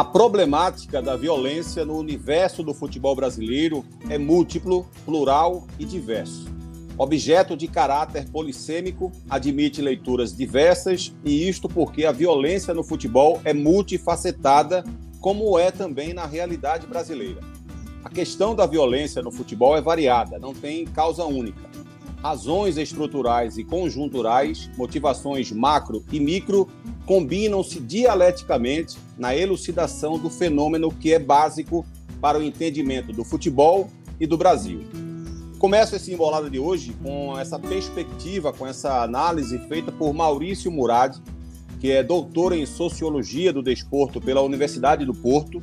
A problemática da violência no universo do futebol brasileiro é múltiplo, plural e diverso. Objeto de caráter polissêmico, admite leituras diversas, e isto porque a violência no futebol é multifacetada, como é também na realidade brasileira. A questão da violência no futebol é variada, não tem causa única. Razões estruturais e conjunturais, motivações macro e micro combinam-se dialeticamente na elucidação do fenômeno que é básico para o entendimento do futebol e do Brasil. Começo esse embolada de hoje com essa perspectiva, com essa análise feita por Maurício Murad, que é doutor em Sociologia do Desporto pela Universidade do Porto,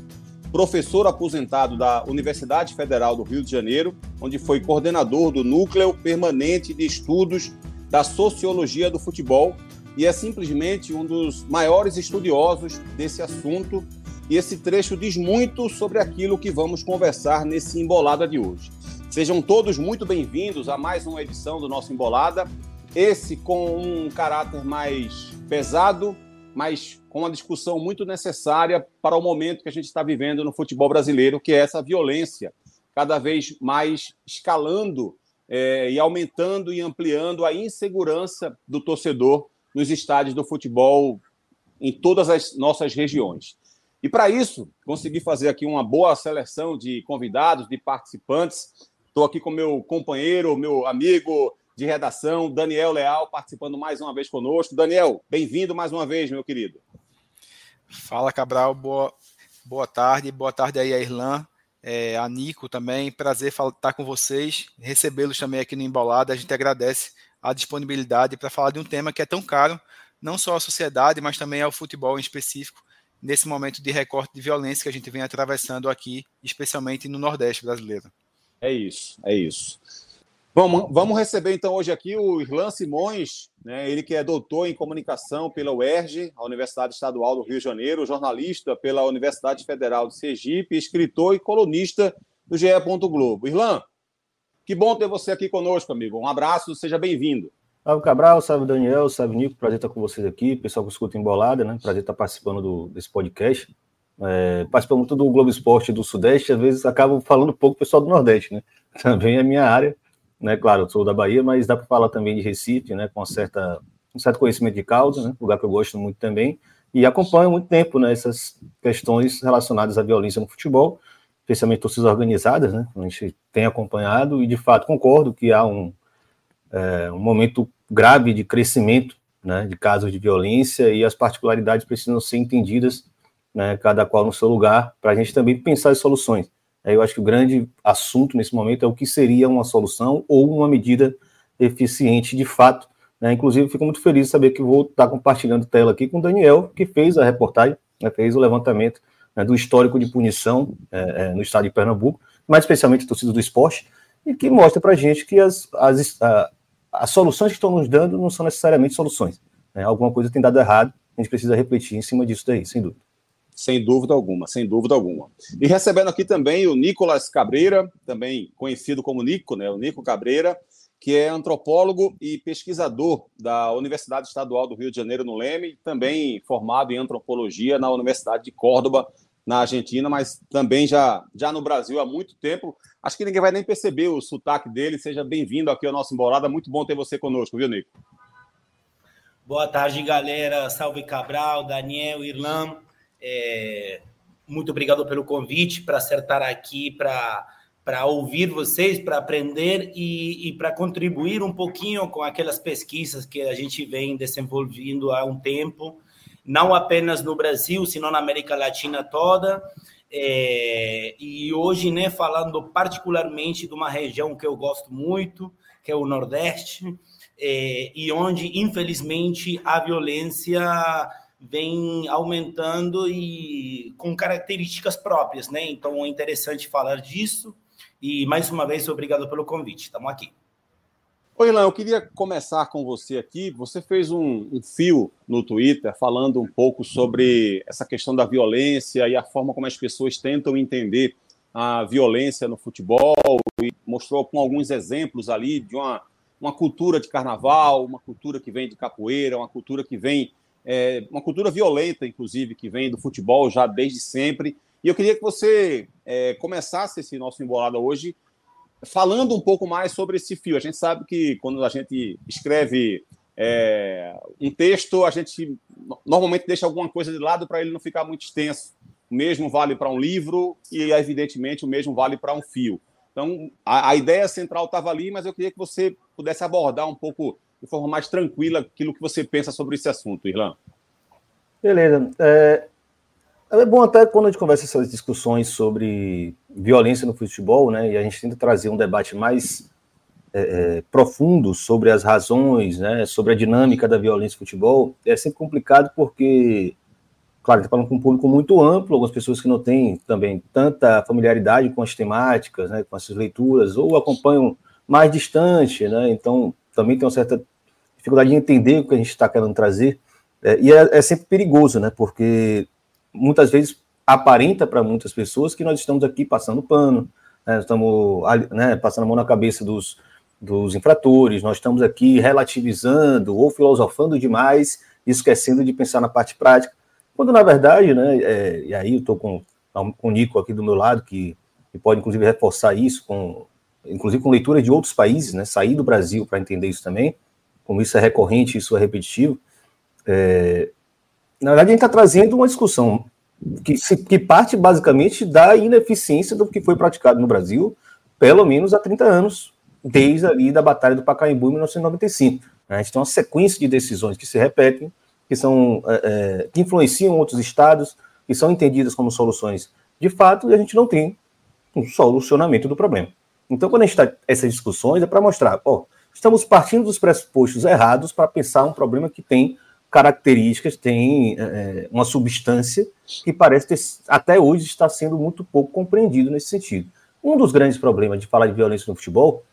professor aposentado da Universidade Federal do Rio de Janeiro, onde foi coordenador do Núcleo Permanente de Estudos da Sociologia do Futebol e é simplesmente um dos maiores estudiosos desse assunto. E esse trecho diz muito sobre aquilo que vamos conversar nesse Embolada de hoje. Sejam todos muito bem-vindos a mais uma edição do nosso Embolada. Esse com um caráter mais pesado, mas com uma discussão muito necessária para o momento que a gente está vivendo no futebol brasileiro, que é essa violência cada vez mais escalando é, e aumentando e ampliando a insegurança do torcedor nos estádios do futebol em todas as nossas regiões. E para isso, consegui fazer aqui uma boa seleção de convidados, de participantes. Estou aqui com meu companheiro, meu amigo de redação, Daniel Leal, participando mais uma vez conosco. Daniel, bem-vindo mais uma vez, meu querido. Fala, Cabral, boa, boa tarde. Boa tarde aí a Irlan, é, a Nico também. Prazer estar com vocês, recebê-los também aqui no Embolada. A gente agradece a disponibilidade para falar de um tema que é tão caro, não só à sociedade, mas também ao futebol em específico, nesse momento de recorte de violência que a gente vem atravessando aqui, especialmente no Nordeste brasileiro. É isso, é isso. Vamos, vamos receber então hoje aqui o Irlan Simões, né, ele que é doutor em comunicação pela UERJ, a Universidade Estadual do Rio de Janeiro, jornalista pela Universidade Federal de Sergipe, escritor e colunista do GE. Globo. Irlan, que bom ter você aqui conosco, amigo. Um abraço, seja bem-vindo. Salve Cabral, salve Daniel, salve Nico, prazer estar com vocês aqui, pessoal que escuta Embolada, né? Prazer estar participando do, desse podcast. É, muito do Globo Esporte do Sudeste, às vezes acabo falando pouco pessoal do Nordeste, né? Também é minha área, né? Claro, eu sou da Bahia, mas dá para falar também de Recife, né? Com certa, um certo conhecimento de causa, né? Lugar que eu gosto muito também. E acompanho há muito tempo, né? Essas questões relacionadas à violência no futebol especialmente torcidas organizadas, né? A gente tem acompanhado e de fato concordo que há um, é, um momento grave de crescimento, né? De casos de violência e as particularidades precisam ser entendidas, né? Cada qual no seu lugar, para a gente também pensar em soluções. Eu acho que o grande assunto nesse momento é o que seria uma solução ou uma medida eficiente de fato. Né? Inclusive, fico muito feliz de saber que vou estar compartilhando tela aqui com o Daniel, que fez a reportagem, né? fez o levantamento né, do histórico de punição é, é, no estado de Pernambuco, mais especialmente a torcida do esporte, e que mostra para a gente que as, as, a, as soluções que estão nos dando não são necessariamente soluções. Né? Alguma coisa tem dado errado, a gente precisa refletir em cima disso daí, sem dúvida. Sem dúvida alguma, sem dúvida alguma. E recebendo aqui também o Nicolas Cabreira, também conhecido como Nico, né? O Nico Cabreira, que é antropólogo e pesquisador da Universidade Estadual do Rio de Janeiro, no Leme, também formado em antropologia na Universidade de Córdoba, na Argentina, mas também já, já no Brasil há muito tempo. Acho que ninguém vai nem perceber o sotaque dele. Seja bem-vindo aqui ao nosso Embolada. Muito bom ter você conosco, viu, Nico? Boa tarde, galera. Salve Cabral, Daniel, Irlan. É... Muito obrigado pelo convite para acertar aqui, para ouvir vocês, para aprender e, e para contribuir um pouquinho com aquelas pesquisas que a gente vem desenvolvendo há um tempo não apenas no Brasil, sino na América Latina toda. É, e hoje, né, falando particularmente de uma região que eu gosto muito, que é o Nordeste, é, e onde, infelizmente, a violência vem aumentando e com características próprias, né? Então é interessante falar disso. E mais uma vez, obrigado pelo convite. Estamos aqui. Oi, Ilan, eu queria começar com você aqui. Você fez um, um, fio no Twitter falando um pouco sobre essa questão da violência e a forma como as pessoas tentam entender a violência no futebol e mostrou com alguns exemplos ali de uma, uma cultura de carnaval, uma cultura que vem de capoeira, uma cultura que vem é, uma cultura violenta, inclusive, que vem do futebol já desde sempre. E eu queria que você é, começasse esse nosso embolada hoje falando um pouco mais sobre esse fio. A gente sabe que quando a gente escreve é, um texto, a gente normalmente deixa alguma coisa de lado para ele não ficar muito extenso. O mesmo vale para um livro e, evidentemente, o mesmo vale para um fio. Então, a, a ideia central estava ali, mas eu queria que você pudesse abordar um pouco de forma mais tranquila aquilo que você pensa sobre esse assunto, Irlan. Beleza. É, é bom até quando a gente conversa essas discussões sobre violência no futebol, né? E a gente tenta trazer um debate mais é, é, profundo sobre as razões, né? Sobre a dinâmica da violência no futebol. É sempre complicado porque, claro, está falando com um público muito amplo, algumas pessoas que não têm também tanta familiaridade com as temáticas, né? Com essas leituras, ou acompanham mais distante, né? Então também tem uma certa dificuldade de entender o que a gente está querendo trazer. É, e é, é, sempre perigoso, né? Porque muitas vezes aparenta para muitas pessoas que nós estamos aqui passando pano, né? estamos né, passando a mão na cabeça dos, dos infratores, nós estamos aqui relativizando ou filosofando demais, esquecendo de pensar na parte prática. Quando, na verdade, né, é, e aí eu estou com, com o Nico aqui do meu lado, que, que pode, inclusive, reforçar isso com inclusive com leitura de outros países, né, sair do Brasil para entender isso também, como isso é recorrente, isso é repetitivo. É, na verdade, a gente está trazendo uma discussão que, se, que parte basicamente da ineficiência do que foi praticado no Brasil, pelo menos há 30 anos, desde ali da Batalha do Pacaembu em 1995. A gente tem uma sequência de decisões que se repetem, que são é, é, que influenciam outros estados, que são entendidas como soluções de fato, e a gente não tem um solucionamento do problema. Então, quando a gente está essas discussões, é para mostrar, ó, estamos partindo dos pressupostos errados para pensar um problema que tem características, tem é, uma substância que parece ter, até hoje está sendo muito pouco compreendido nesse sentido. Um dos grandes problemas de falar de violência no futebol,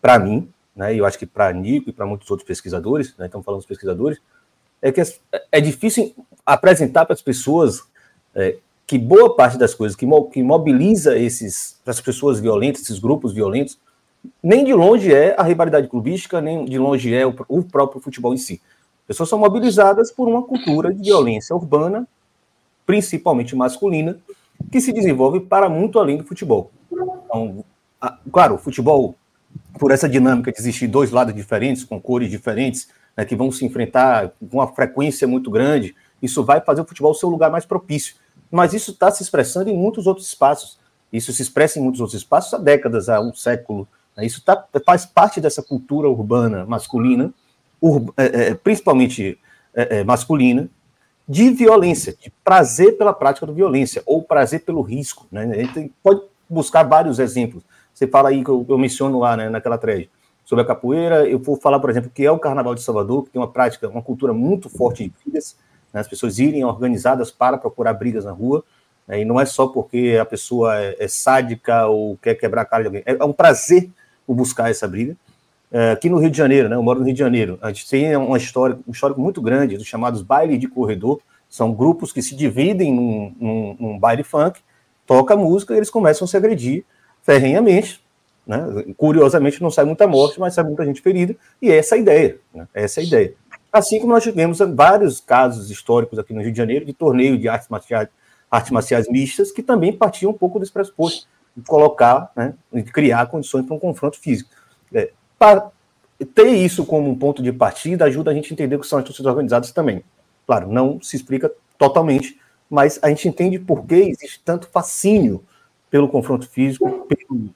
para mim, né, e eu acho que para Nico e para muitos outros pesquisadores, né, estamos falando dos pesquisadores, é que é difícil apresentar para as pessoas é, que boa parte das coisas que, mo que mobiliza esses, as pessoas violentas, esses grupos violentos, nem de longe é a rivalidade clubística, nem de longe é o, o próprio futebol em si. As pessoas são mobilizadas por uma cultura de violência urbana, principalmente masculina, que se desenvolve para muito além do futebol. Então, a, claro, o futebol, por essa dinâmica de existir dois lados diferentes, com cores diferentes, né, que vão se enfrentar com uma frequência muito grande, isso vai fazer o futebol ser o lugar mais propício mas isso está se expressando em muitos outros espaços. Isso se expressa em muitos outros espaços há décadas, há um século. Né? Isso tá, faz parte dessa cultura urbana masculina, ur, é, é, principalmente é, é, masculina, de violência, de prazer pela prática da violência, ou prazer pelo risco. Né? A gente pode buscar vários exemplos. Você fala aí que eu, eu menciono lá né, naquela thread sobre a capoeira. Eu vou falar, por exemplo, que é o Carnaval de Salvador, que tem uma prática, uma cultura muito forte de brigas né, as pessoas irem organizadas para procurar brigas na rua, né, e não é só porque a pessoa é, é, sádica ou quer quebrar a cara de alguém, é, é um prazer o buscar essa briga. É, aqui no Rio de Janeiro, né, eu moro no Rio de Janeiro, a gente tem uma história, um histórico muito grande dos chamados bailes de corredor, são grupos que se dividem num, num, num baile funk, toca música e eles começam a se agredir ferrenhamente, né? Curiosamente, não sai muita morte, mas sai muita gente ferida, e essa é a ideia. Né? Essa é a ideia. Assim como nós tivemos vários casos históricos aqui no Rio de Janeiro de torneio de artes marciais, artes marciais mistas, que também partiam um pouco desse pressuposto de colocar, né, de criar condições para um confronto físico. É, para ter isso como um ponto de partida ajuda a gente a entender o que são as torcidas organizadas também. Claro, não se explica totalmente, mas a gente entende por que existe tanto fascínio pelo confronto físico, pelo,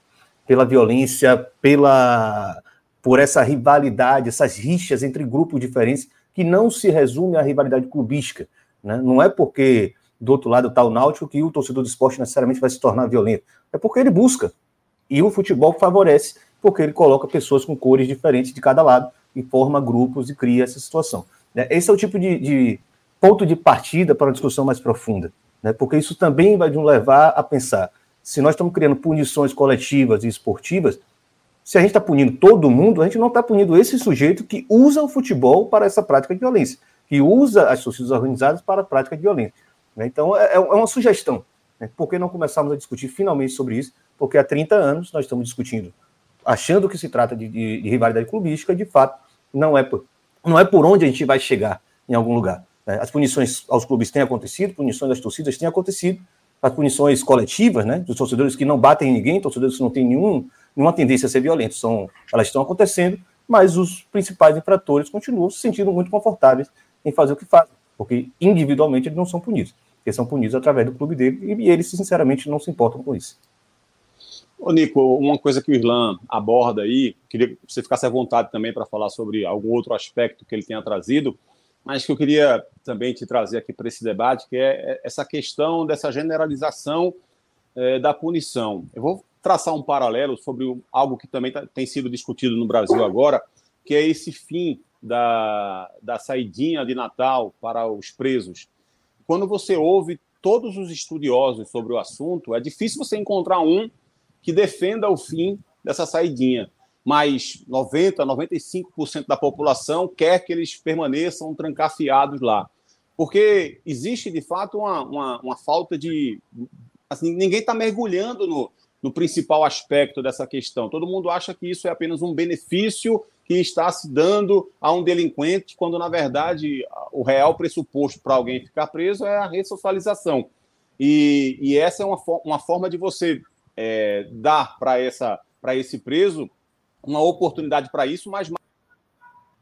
pela violência, pela por essa rivalidade, essas rixas entre grupos diferentes, que não se resume à rivalidade clubística. Né? Não é porque do outro lado está o Náutico que o torcedor do esporte necessariamente vai se tornar violento. É porque ele busca. E o futebol favorece, porque ele coloca pessoas com cores diferentes de cada lado e forma grupos e cria essa situação. Né? Esse é o tipo de, de ponto de partida para uma discussão mais profunda, né? porque isso também vai nos levar a pensar se nós estamos criando punições coletivas e esportivas, se a gente está punindo todo mundo, a gente não está punindo esse sujeito que usa o futebol para essa prática de violência, que usa as torcidas organizadas para a prática de violência. Né? Então, é, é, uma sugestão. Né? Por que não começarmos a discutir finalmente sobre isso? Porque há 30 anos nós estamos discutindo, achando que se trata de, de, de rivalidade clubística, de fato, não é, por, não é por onde a gente vai chegar em algum lugar. Né? As punições aos clubes têm acontecido, punições das torcidas têm acontecido, as punições coletivas, né, dos torcedores que não batem em ninguém, torcedores que não têm nenhum, nenhuma tendência a ser violentos, são, elas estão acontecendo, mas os principais infratores continuam se sentindo muito confortáveis em fazer o que fazem, porque individualmente eles não são punidos, eles são punidos através do clube dele e eles, sinceramente, não se importam com isso. Ô, Nico, uma coisa que o Irlan aborda aí, queria que você ficasse à vontade também para falar sobre algum outro aspecto que ele tenha trazido, mas que eu queria também te trazer aqui para esse debate, que é essa questão dessa generalização é, da punição. Eu vou traçar um paralelo sobre algo que também tá, tem sido discutido no Brasil agora, que é esse fim da, da saidinha de Natal para os presos. Quando você ouve todos os estudiosos sobre o assunto, é difícil você encontrar um que defenda o fim dessa saidinha. Mas 90%, 95% da população quer que eles permaneçam trancafiados lá. Porque existe, de fato, uma, uma, uma falta de. Assim, ninguém está mergulhando no, no principal aspecto dessa questão. Todo mundo acha que isso é apenas um benefício que está se dando a um delinquente, quando, na verdade, o real pressuposto para alguém ficar preso é a ressocialização. E, e essa é uma, uma forma de você é, dar para esse preso uma oportunidade para isso, mas uma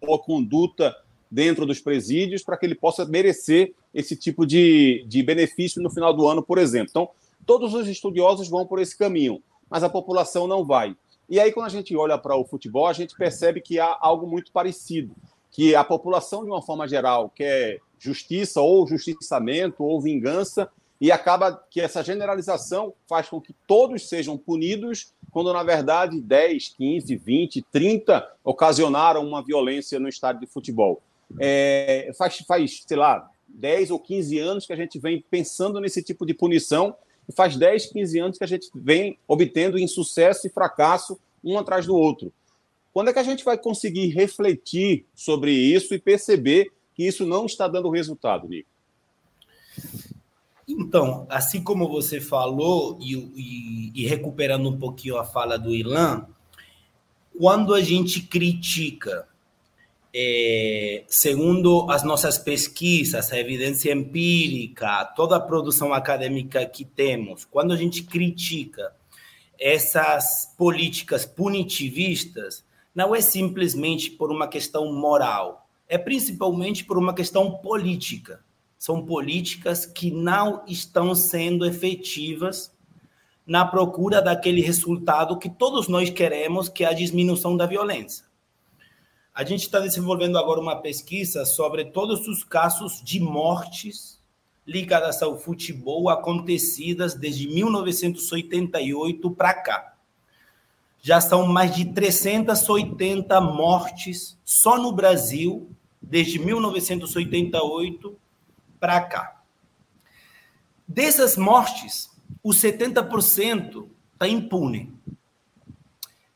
boa conduta dentro dos presídios para que ele possa merecer esse tipo de, de benefício no final do ano, por exemplo. Então, todos os estudiosos vão por esse caminho, mas a população não vai. E aí, quando a gente olha para o futebol, a gente percebe que há algo muito parecido, que a população, de uma forma geral, quer justiça ou justiçamento ou vingança, e acaba que essa generalização faz com que todos sejam punidos, quando na verdade 10, 15, 20, 30 ocasionaram uma violência no estádio de futebol. É, faz, faz, sei lá, 10 ou 15 anos que a gente vem pensando nesse tipo de punição, e faz 10, 15 anos que a gente vem obtendo insucesso e fracasso um atrás do outro. Quando é que a gente vai conseguir refletir sobre isso e perceber que isso não está dando resultado, Nico? Então, assim como você falou, e, e, e, recuperando um pouquinho a fala do Ilan, quando a gente critica, é, segundo as nossas pesquisas, a evidência empírica, toda a produção acadêmica que temos, quando a gente critica essas políticas punitivistas, não é simplesmente por uma questão moral, é principalmente por uma questão política são políticas que não estão sendo efetivas na procura daquele resultado que todos nós queremos, que é a diminuição da violência. A gente está desenvolvendo agora uma pesquisa sobre todos os casos de mortes ligadas ao futebol acontecidas desde 1988 para cá. Já são mais de 380 mortes só no Brasil desde 1988 para cá. Dessas mortes, o 70% está impune.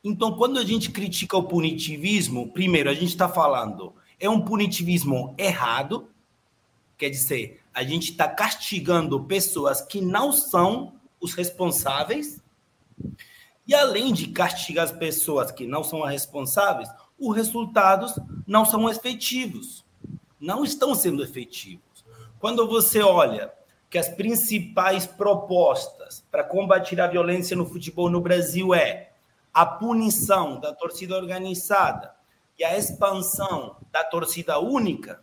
Então, quando a gente critica o punitivismo, primeiro, a gente está falando, é um punitivismo errado, quer dizer, a gente está castigando pessoas que não são os responsáveis, e além de castigar as pessoas que não são as responsáveis, os resultados não são efetivos, não estão sendo efetivos. Quando você olha que as principais propostas para combater a violência no futebol no Brasil é a punição da torcida organizada e a expansão da torcida única,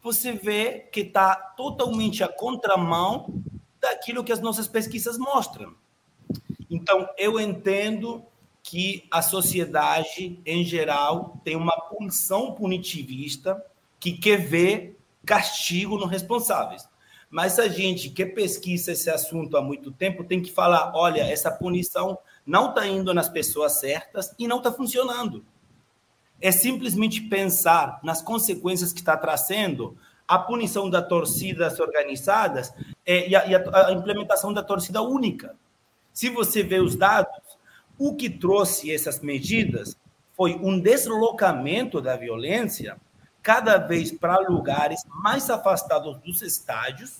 você vê que está totalmente a contramão daquilo que as nossas pesquisas mostram. Então, eu entendo que a sociedade, em geral, tem uma pulsão punitivista que quer ver castigo nos responsáveis. Mas a gente que pesquisa esse assunto há muito tempo tem que falar: olha, essa punição não está indo nas pessoas certas e não está funcionando. É simplesmente pensar nas consequências que está trazendo a punição da torcidas organizadas é, e, a, e a, a implementação da torcida única. Se você vê os dados, o que trouxe essas medidas foi um deslocamento da violência cada vez para lugares mais afastados dos estádios,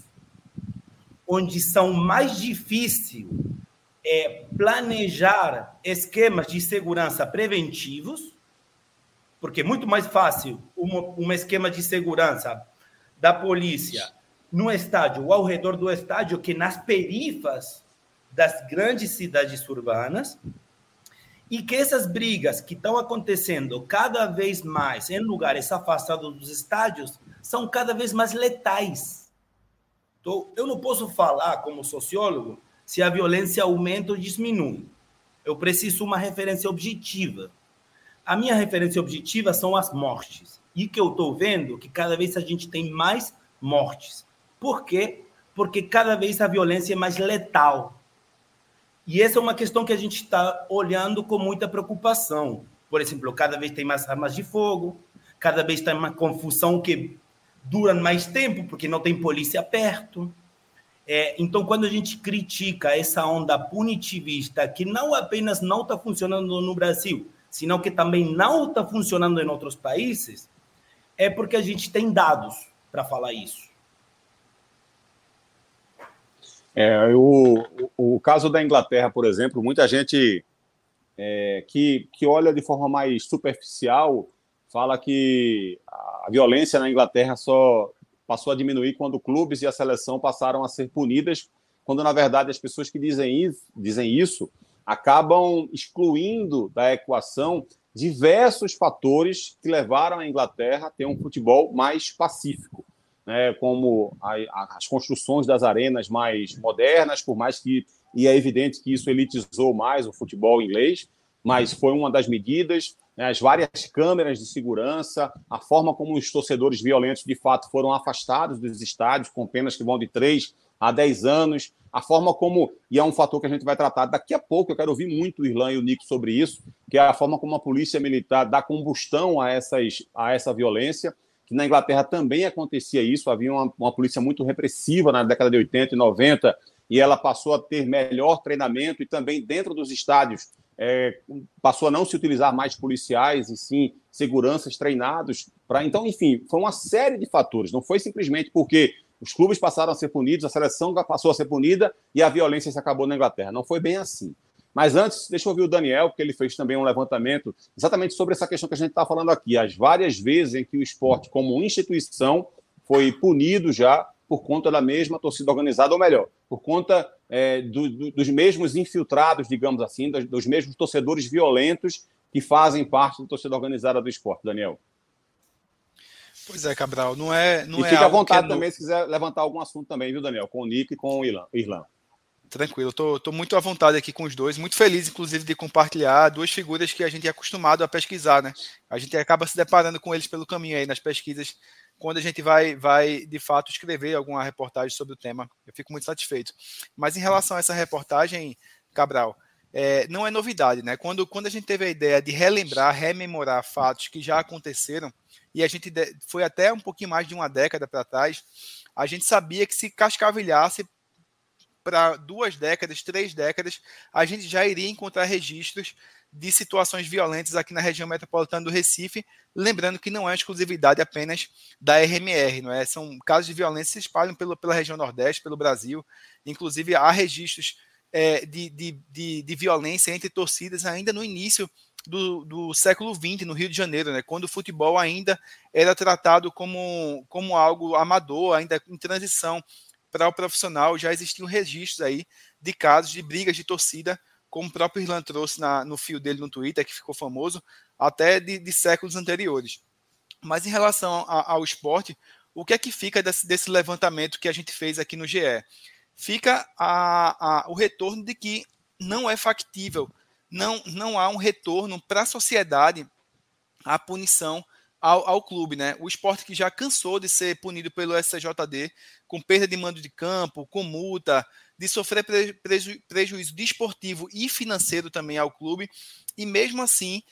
onde são mais difícil é, planejar esquemas de segurança preventivos, porque é muito mais fácil um, um esquema de segurança da polícia no estádio ou ao redor do estádio que nas perifas das grandes cidades urbanas e que essas brigas que estão acontecendo cada vez mais em lugares afastados dos estádios são cada vez mais letais. Então, eu não posso falar como sociólogo se a violência aumenta ou diminui. Eu preciso uma referência objetiva. A minha referência objetiva são as mortes. E que eu estou vendo que cada vez a gente tem mais mortes. Por quê? Porque cada vez a violência é mais letal. E essa é uma questão que a gente está olhando com muita preocupação. Por exemplo, cada vez tem mais armas de fogo, cada vez tem uma confusão que dura mais tempo, porque não tem polícia perto. É, então, quando a gente critica essa onda punitivista, que não apenas não está funcionando no Brasil, senão que também não está funcionando em outros países, é porque a gente tem dados para falar isso. É, o, o, caso da Inglaterra, por exemplo, muita gente é, que, que olha de forma mais superficial fala que a violência na Inglaterra só passou a diminuir quando clubes e a seleção passaram a ser punidas, quando na verdade as pessoas que dizem isso, dizem isso acabam excluindo da equação diversos fatores que levaram a Inglaterra a ter um futebol mais pacífico né, como a, a, as construções das arenas mais modernas, por mais que e é evidente que isso elitizou mais o futebol inglês, mas foi uma das medidas, né, as várias câmeras de segurança, a forma como os torcedores violentos de fato foram afastados dos estádios com penas que vão de 3 a 10 anos, a forma como, e é um fator que a gente vai tratar daqui a pouco, eu quero ouvir muito o Irlan e o Nico sobre isso, que é a forma como a polícia militar dá combustão a, essas, a essa violência, que na Inglaterra também acontecia isso, havia uma, uma polícia muito repressiva na década de 80 e 90, e ela passou a ter melhor treinamento e também dentro dos estádios é, passou a não se utilizar mais policiais e sim seguranças treinados para então enfim foi uma série de fatores. Não foi simplesmente porque os clubes passaram a ser punidos a seleção passou a ser punida e a violência se acabou na Inglaterra. Não foi bem assim. Mas antes, deixa eu ouvir o Daniel, porque ele fez também um levantamento exatamente sobre essa questão que a gente está falando aqui, as várias vezes em que o esporte, como instituição, foi punido já por conta da mesma torcida organizada, ou melhor, por conta é, do, do, dos mesmos infiltrados, digamos assim, dos, dos, mesmos torcedores violentos que fazem parte da torcida organizada do esporte, Daniel. Pois é, Cabral, não é. Não e é fica à vontade é também no... se quiser levantar algum assunto também, viu, Daniel? Com o Nico e com o Irlan. Tranquilo, tô, tô muito à vontade aqui com os dois, muito feliz, inclusive, de compartilhar duas figuras que a gente é acostumado a pesquisar, né? A gente acaba se deparando com eles pelo caminho aí nas pesquisas, quando a gente vai, vai de fato escrever alguma reportagem sobre o tema. Eu fico muito satisfeito. Mas em relação a essa reportagem, Cabral, é, não é novidade, né? Quando, quando a gente teve a ideia de relembrar, rememorar fatos que já aconteceram, e a gente foi até um pouquinho mais de uma década para trás, a gente sabia que se cascavilhasse para duas décadas, três décadas, a gente já iria encontrar registros de situações violentas aqui na região metropolitana do Recife, lembrando que não é exclusividade apenas da RMR, não é? São casos de violência que se espalham pelo, pela região Nordeste, pelo Brasil, inclusive há registros é, de, de, de, de, violência entre torcidas ainda no início do, do século XX, no Rio de Janeiro, né? quando o futebol ainda era tratado como, como algo amador, ainda em transição para o profissional já existiam registros aí de casos de brigas de torcida, como o próprio Irlan trouxe na, no fio dele no Twitter, que ficou famoso, até de, de séculos anteriores. Mas em relação a, ao esporte, o que é que fica desse, desse, levantamento que a gente fez aqui no GE? Fica a, a, o retorno de que não é factível, não, não há um retorno para a sociedade a punição ao, ao, clube, né? O esporte que já cansou de ser punido pelo SCJD com perda de mando de campo, com multa, de sofrer preju, prejuízo desportivo e financeiro também ao clube, e mesmo assim,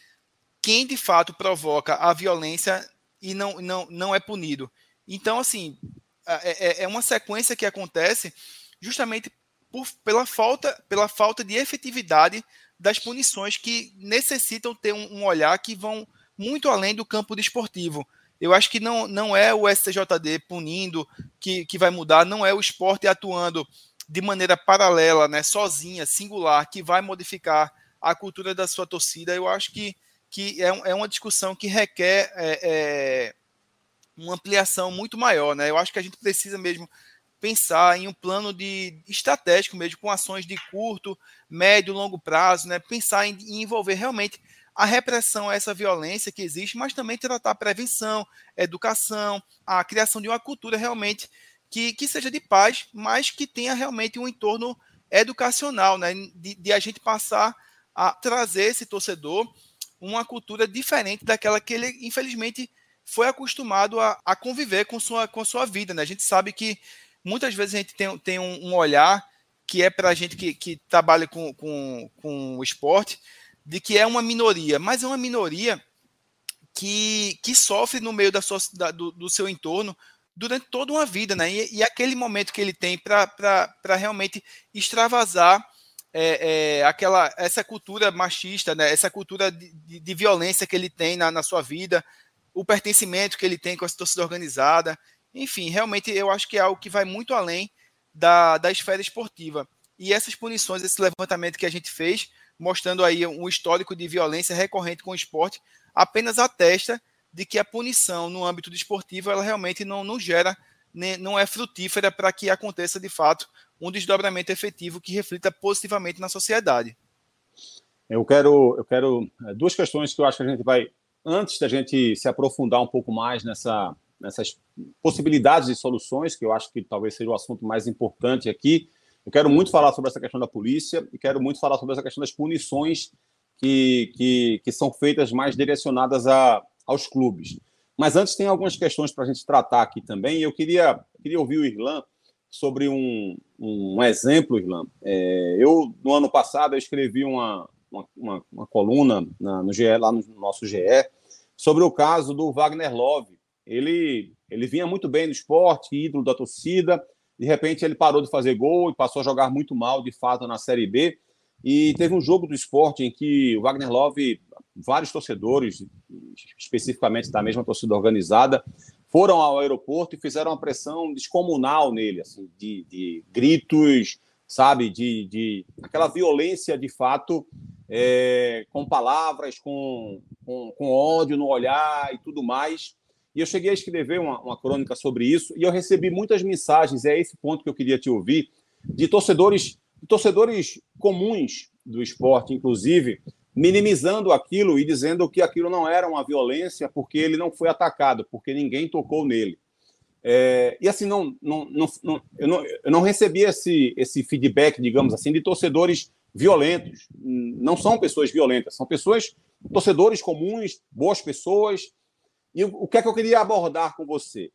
quem de fato provoca a violência e não, não, não é punido. Então, assim, é, é, é uma sequência que acontece justamente por, pela, falta, pela falta de efetividade das punições que necessitam ter um, um olhar que vão muito além do campo desportivo. Eu acho que não, não é o STJD punindo que, que vai mudar, não é o esporte atuando de maneira paralela, né, sozinha, singular, que vai modificar a cultura da sua torcida. Eu acho que, que é, é uma discussão que requer é, é, uma ampliação muito maior, né? Eu acho que a gente precisa mesmo pensar em um plano de estratégico mesmo, com ações de curto, médio, longo prazo, né? Pensar em, em envolver realmente a repressão a essa violência que existe, mas também tratar a prevenção, a educação, a criação de uma cultura realmente que, que seja de paz, mas que tenha realmente um entorno educacional, né? De, de, a gente passar a trazer esse torcedor uma cultura diferente daquela que ele, infelizmente, foi acostumado a, a conviver com sua, com sua vida, né? A gente sabe que muitas vezes a gente tem, tem um, um olhar que é para a gente que, que trabalha com, com, com o esporte, de que é uma minoria, mas é uma minoria que, que sofre no meio da sua, da, do, do, seu entorno durante toda uma vida, né? E, e aquele momento que ele tem para realmente extravasar é, é, aquela essa cultura machista, né? Essa cultura de, de, de violência que ele tem na, na, sua vida, o pertencimento que ele tem com a torcida organizada, enfim, realmente eu acho que é algo que vai muito além da, da esfera esportiva. E essas punições, esse levantamento que a gente fez, mostrando aí um histórico de violência recorrente com o esporte, apenas atesta de que a punição no âmbito desportivo ela realmente não, não gera, não é frutífera para que aconteça de fato um desdobramento efetivo que reflita positivamente na sociedade. Eu quero, eu quero é, duas questões que eu acho que a gente vai, antes da gente se aprofundar um pouco mais nessa, nessas possibilidades de soluções, que eu acho que talvez seja o assunto mais importante aqui. Eu quero muito falar sobre essa questão da polícia e quero muito falar sobre essa questão das punições que, que, que são feitas mais direcionadas a, aos clubes. Mas antes, tem algumas questões para a gente tratar aqui também. Eu queria, queria ouvir o Irlan sobre um, um exemplo, Irlan. É, eu, no ano passado, eu escrevi uma, uma, uma, coluna na, no GE, lá no nosso GE sobre o caso do Wagner Love. Ele, ele vinha muito bem no esporte, ídolo da torcida, de repente ele parou de fazer gol e passou a jogar muito mal, de fato, na Série B. E teve um jogo do esporte em que o Wagner Love, vários torcedores, especificamente da mesma torcida organizada, foram ao aeroporto e fizeram uma pressão descomunal nele, assim, de, de gritos, sabe, de, de aquela violência de fato, é, com palavras, com, com, com ódio no olhar e tudo mais. E eu cheguei a escrever uma, uma crônica sobre isso e eu recebi muitas mensagens, é esse ponto que eu queria te ouvir, de torcedores, torcedores comuns do esporte, inclusive, minimizando aquilo e dizendo que aquilo não era uma violência porque ele não foi atacado, porque ninguém tocou nele. É, e assim, não, não, não, eu, não, eu não recebi esse, esse feedback, digamos assim, de torcedores violentos. Não são pessoas violentas, são pessoas, torcedores comuns, boas pessoas, e o que é que eu queria abordar com você?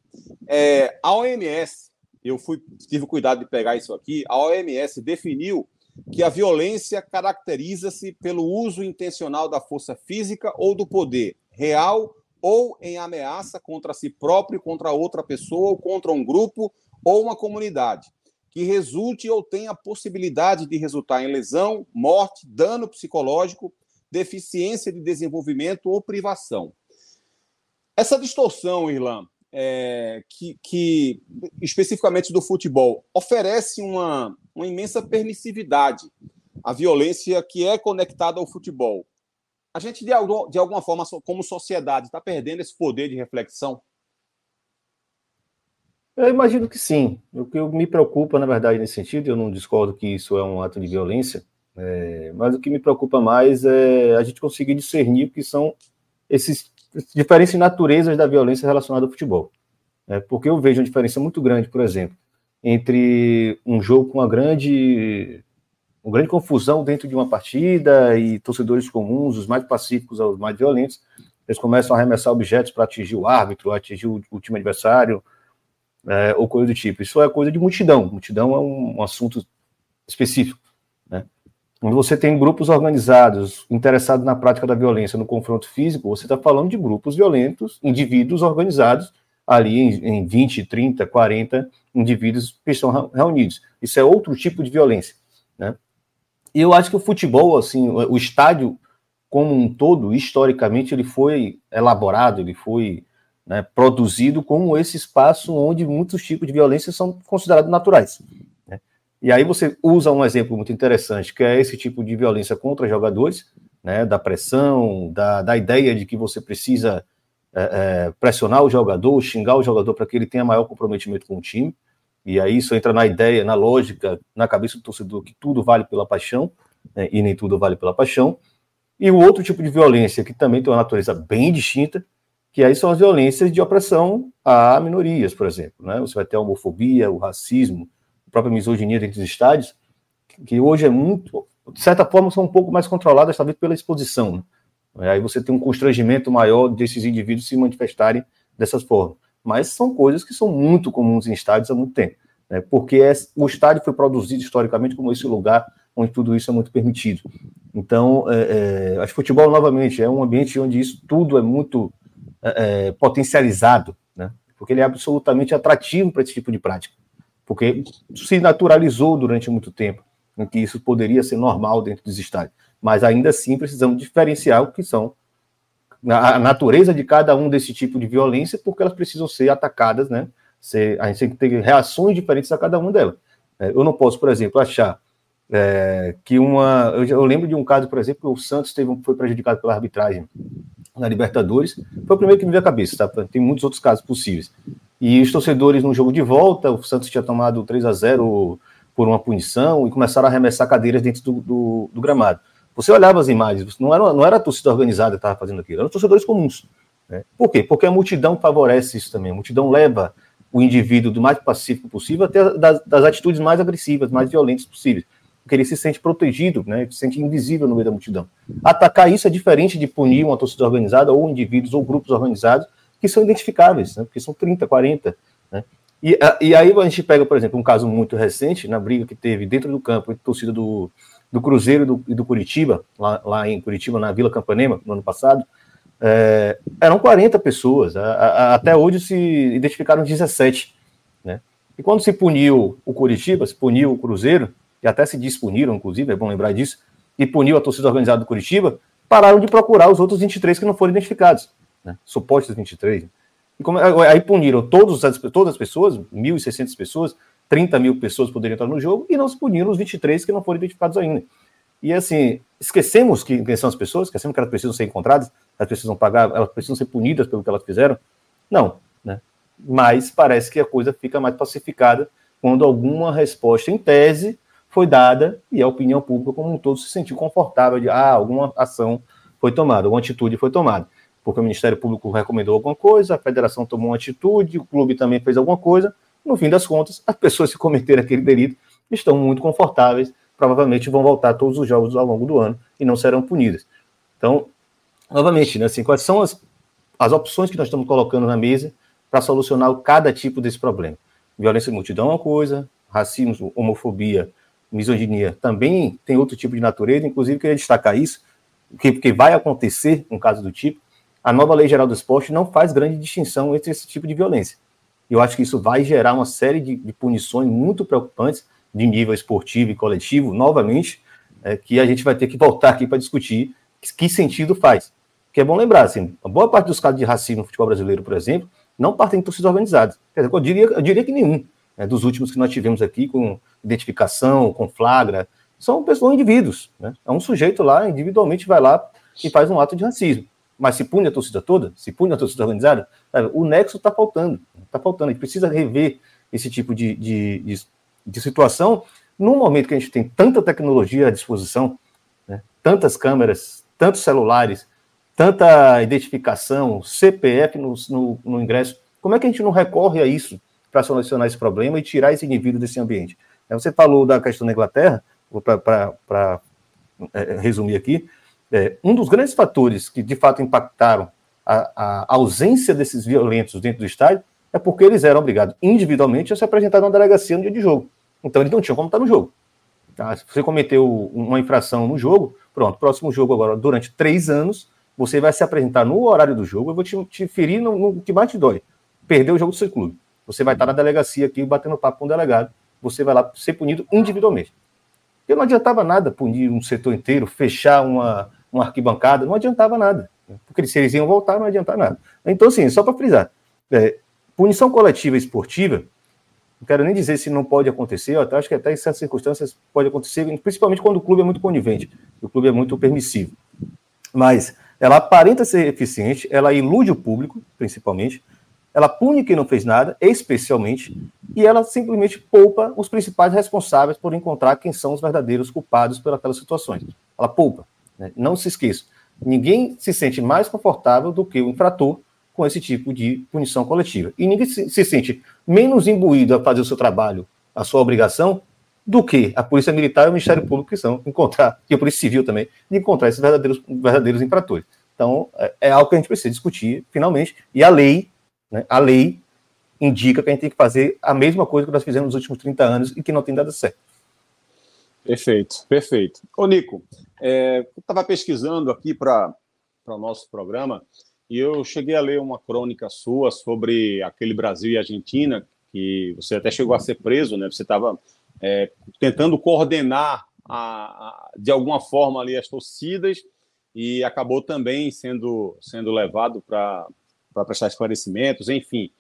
É, a OMS, eu fui, tive cuidado de pegar isso aqui, a OMS definiu que a violência caracteriza-se pelo uso intencional da força física ou do poder, real ou em ameaça contra si próprio, contra outra pessoa, ou contra um grupo ou uma comunidade, que resulte ou tenha a possibilidade de resultar em lesão, morte, dano psicológico, deficiência de desenvolvimento ou privação. Essa distorção, Irlan, é, que, que, especificamente do futebol, oferece uma, uma imensa permissividade à violência que é conectada ao futebol. A gente, de, de alguma forma, como sociedade, está perdendo esse poder de reflexão? Eu imagino que sim. O que me preocupa, na verdade, nesse sentido, eu não discordo que isso é um ato de violência, é, mas o que me preocupa mais é a gente conseguir discernir o que são esses diferença em naturezas da violência relacionada ao futebol. É, porque eu vejo uma diferença muito grande, por exemplo, entre um jogo com uma grande, uma grande confusão dentro de uma partida e torcedores comuns, os mais pacíficos aos mais violentos, eles começam a arremessar objetos para atingir o árbitro, atingir o, o time adversário, é, ou coisa do tipo. Isso é coisa de multidão. Multidão é um, um assunto específico. Quando você tem grupos organizados interessados na prática da violência no confronto físico, você está falando de grupos violentos, indivíduos organizados ali em, em 20, 30, 40 indivíduos que estão reunidos. Isso é outro tipo de violência. Né? E eu acho que o futebol, assim, o estádio como um todo, historicamente, ele foi elaborado, ele foi né, produzido como esse espaço onde muitos tipos de violência são considerados naturais. E aí você usa um exemplo muito interessante, que é esse tipo de violência contra jogadores, né, da pressão, da, da ideia de que você precisa é, é, pressionar o jogador, xingar o jogador para que ele tenha maior comprometimento com o time. E aí isso entra na ideia, na lógica, na cabeça do torcedor que tudo vale pela paixão, né, e nem tudo vale pela paixão. E o outro tipo de violência, que também tem uma natureza bem distinta, que aí são as violências de opressão a minorias, por exemplo. Né? Você vai ter a homofobia, o racismo, própria misoginia dentro dos estádios, que hoje é muito, de certa forma, são um pouco mais controladas, talvez pela exposição. Né? Aí você tem um constrangimento maior desses indivíduos se manifestarem dessas formas. Mas são coisas que são muito comuns em estádios há muito tempo, né? porque é, o estádio foi produzido historicamente como esse lugar onde tudo isso é muito permitido. Então, é, é, acho que futebol, novamente, é um ambiente onde isso tudo é muito é, é potencializado, né? porque ele é absolutamente atrativo para esse tipo de prática, porque se naturalizou durante muito tempo em que isso poderia ser normal dentro dos estádios. Mas ainda assim precisamos diferenciar o que são a natureza de cada um desse tipo de violência, porque elas precisam ser atacadas, né? Ser, a gente tem que ter reações diferentes a cada uma delas. É, eu não posso, por exemplo, achar é, que uma. Eu, eu, lembro de um caso, por exemplo, que o Santos teve, foi prejudicado pela arbitragem na Libertadores. Foi o primeiro que me veio à cabeça, tá? Tem muitos outros casos possíveis. E os torcedores, no jogo de volta, o Santos tinha tomado 3 a 0 por uma punição e começaram a arremessar cadeiras dentro do, do, do gramado. Você olhava as imagens, não era, não era a torcida organizada que estava fazendo aquilo, eram torcedores comuns. Né? Por quê? Porque a multidão favorece isso também. A multidão leva o indivíduo do mais pacífico possível até das, das atitudes mais agressivas, mais violentas possíveis. Porque ele se sente protegido, né? se sente invisível no meio da multidão. Atacar isso é diferente de punir uma torcida organizada ou indivíduos ou grupos organizados que são identificáveis, né? porque são 30, 40, né? E, e aí a gente pega, por exemplo, um caso muito recente, na briga que teve dentro do campo entre a torcida do, do Cruzeiro e do, e do Curitiba, lá, lá, em Curitiba, na Vila Campanema, no ano passado, é, eram 40 pessoas. A, a, até hoje se identificaram 17. Né? E quando se puniu o Curitiba, se puniu o Cruzeiro, e até se dispuniram, inclusive, é bom lembrar disso, e puniu a torcida organizada do Curitiba, pararam de procurar os outros 23 que não foram identificados. Né? Supostos 23. E como, aí puniram todos as, todas as pessoas, 1.600 pessoas, 30 mil pessoas poderiam entrar no jogo, e não se puniram os 23 que não foram identificados ainda. E assim, esquecemos que, quem são as pessoas, esquecemos que elas precisam ser encontradas, elas precisam pagar, elas precisam ser punidas pelo que elas fizeram. Não, né? Mas parece que a coisa fica mais pacificada quando alguma resposta em tese foi dada e a opinião pública como um todo se sentiu confortável de ah, alguma ação foi tomada, alguma atitude foi tomada porque o Ministério Público recomendou alguma coisa, a federação tomou uma atitude, o clube também fez alguma coisa. No fim das contas, as pessoas que cometeram aquele delito estão muito confortáveis, provavelmente vão voltar todos os jogos ao longo do ano e não serão punidas. Então, novamente, né, assim, quais são as, as opções que nós estamos colocando na mesa para solucionar cada tipo desse problema? Violência de multidão é uma coisa, racismo, homofobia, misoginia também tem outro tipo de natureza, inclusive queria destacar isso, porque vai acontecer um caso do tipo, a nova Lei Geral do Esporte não faz grande distinção entre esse tipo de violência. Eu acho que isso vai gerar uma série de, de punições muito preocupantes de nível esportivo e coletivo, novamente, é, que a gente vai ter que voltar aqui para discutir que, que, sentido faz. Que é bom lembrar, assim, a boa parte dos casos de racismo no futebol brasileiro, por exemplo, não partem de torcidas organizadas. Dizer, eu, diria, eu diria que nenhum. Né, dos últimos que nós tivemos aqui, com identificação, com flagra, são pessoas, indivíduos. Né? É um sujeito lá, individualmente, vai lá e faz um ato de racismo. Mas se pune a torcida toda, se pune a torcida organizada, sabe? o nexo está faltando. Está faltando. A gente precisa rever esse tipo de, de, de, de, situação num momento que a gente tem tanta tecnologia à disposição, né? tantas câmeras, tantos celulares, tanta identificação, CPF no, no, no ingresso. Como é que a gente não recorre a isso para solucionar esse problema e tirar esse indivíduo desse ambiente? Você falou da questão da Inglaterra, para é, resumir aqui, é, um dos grandes fatores que de fato impactaram a, a, ausência desses violentos dentro do estádio é porque eles eram obrigados individualmente a se apresentar na delegacia no dia de jogo. Então eles não tinham como estar no jogo. Tá? Se você cometeu uma infração no jogo, pronto, próximo jogo agora, durante três anos, você vai se apresentar no horário do jogo, eu vou te, te ferir no, no, que mais te dói. Perder o jogo do seu clube. Você vai estar na delegacia aqui batendo papo com o delegado, você vai lá ser punido individualmente. Porque não adiantava nada punir um setor inteiro, fechar uma, uma arquibancada, não adiantava nada. Porque se eles iam voltar, não adiantava nada. Então, assim, só para frisar, é, punição coletiva esportiva, não quero nem dizer se não pode acontecer, eu acho que até em certas circunstâncias pode acontecer, principalmente quando o clube é muito conivente, o clube é muito permissivo. Mas Ela aparenta ser eficiente, ela ilude o público, principalmente, ela pune quem não fez nada, especialmente, e ela simplesmente poupa os principais responsáveis por encontrar quem são os verdadeiros culpados por aquelas situações. Ela poupa. Né? Não se esqueça, ninguém se sente mais confortável do que o infrator com esse tipo de punição coletiva. E ninguém se, se sente menos imbuído a fazer o seu trabalho, a sua obrigação, do que a Polícia Militar e o Ministério Público que são encontrar, e a Polícia Civil também, de encontrar esses verdadeiros, verdadeiros infratores. Então, é, é algo que a gente precisa discutir, finalmente, e a lei, né, a lei indica que a gente tem que fazer a mesma coisa que nós fizemos nos últimos 30 anos e que não tem dado certo. Perfeito, perfeito. Ô, Nico, é, estava pesquisando aqui para o nosso programa e eu cheguei a ler uma crônica sua sobre aquele Brasil e Argentina, que você até chegou a ser preso, né? Você estava é, tentando coordenar a, a, de alguma forma ali as torcidas e acabou também sendo, sendo levado para prestar esclarecimentos, enfim,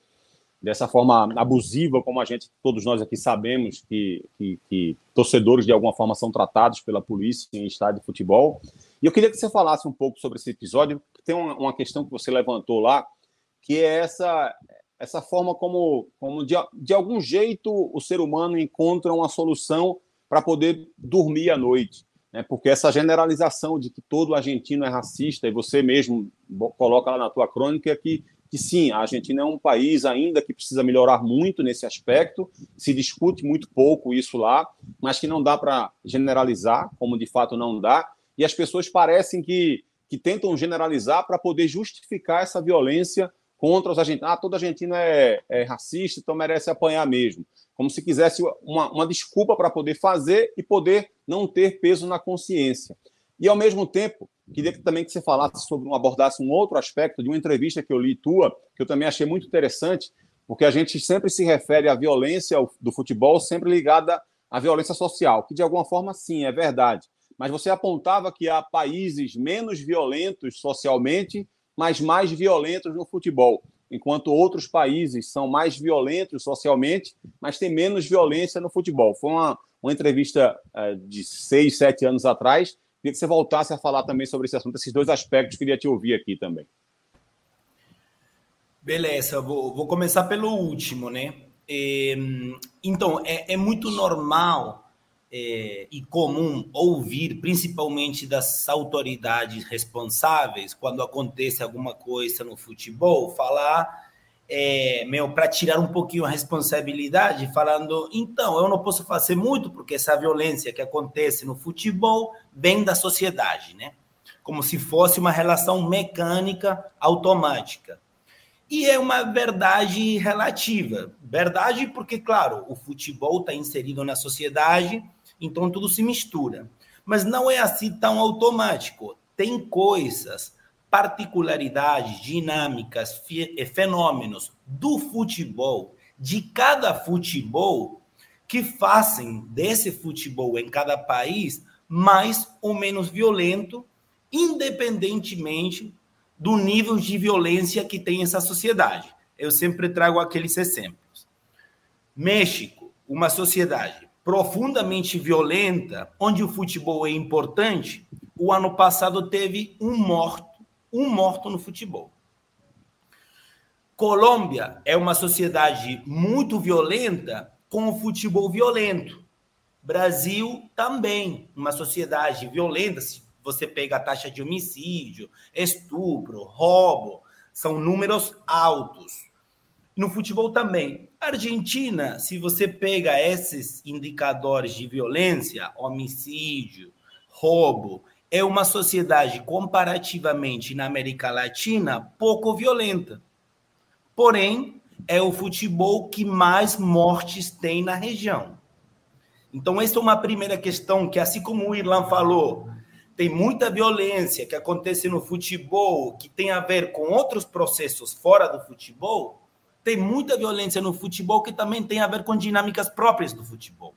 dessa forma abusiva, como a gente, todos nós aqui sabemos que, que, que torcedores de alguma forma são tratados pela polícia em estádio de futebol. E eu queria que você falasse um pouco sobre esse episódio, tem uma, uma questão que você levantou lá, que é essa, essa forma como, como de, de algum jeito, o ser humano encontra uma solução para poder dormir à noite. Né? Porque essa generalização de que todo argentino é racista, e você mesmo coloca lá na tua crônica que, que sim, a Argentina é um país ainda que precisa melhorar muito nesse aspecto, se discute muito pouco isso lá, mas que não dá para generalizar, como de fato não dá, e as pessoas parecem que, que tentam generalizar para poder justificar essa violência contra os argentinos. Ah, todo argentino é, é racista, então merece apanhar mesmo. Como se quisesse uma, uma desculpa para poder fazer e poder não ter peso na consciência. E, ao mesmo tempo, queria também que você falasse sobre, abordasse um outro aspecto de uma entrevista que eu li tua, que eu também achei muito interessante, porque a gente sempre se refere à violência do futebol sempre ligada à violência social, que de alguma forma sim, é verdade. Mas você apontava que há países menos violentos socialmente mas mais violentos no futebol, enquanto outros países são mais violentos socialmente, mas tem menos violência no futebol. Foi uma, uma entrevista uh, de seis, sete anos atrás. Queria que você voltasse a falar também sobre esse assunto, esses dois aspectos, queria te ouvir aqui também. Beleza, vou, vou começar pelo último, né? É, então, é, é muito normal é, e comum ouvir, principalmente das autoridades responsáveis, quando acontece alguma coisa no futebol, falar, é, meu, para tirar um pouquinho a responsabilidade, falando, então, eu não posso fazer muito, porque essa violência que acontece no futebol vem da sociedade, né? Como se fosse uma relação mecânica automática. E é uma verdade relativa. Verdade porque, claro, o futebol está inserido na sociedade, então tudo se mistura. Mas não é assim tão automático. Tem coisas, particularidades, dinâmicas, fenômenos do futebol, de cada futebol, que fazem desse futebol em cada país mais ou menos violento, independentemente do nível de violência que tem essa sociedade. Eu sempre trago aqueles exemplos. México, uma sociedade profundamente violenta, onde o futebol é importante, o ano passado teve um morto, um morto no futebol. Colômbia é uma sociedade muito violenta com o futebol violento. Brasil também, uma sociedade violenta. Se você pega a taxa de homicídio, estupro, roubo, são números altos. No futebol também. Argentina, se você pega esses indicadores de violência, homicídio, roubo, é uma sociedade comparativamente na América Latina pouco violenta. Porém, é o futebol que mais mortes tem na região. Então, essa é uma primeira questão que, assim como o Irlan falou, tem muita violência que acontece no futebol que tem a ver com outros processos fora do futebol tem muita violência no futebol que também tem a ver com dinâmicas próprias do futebol.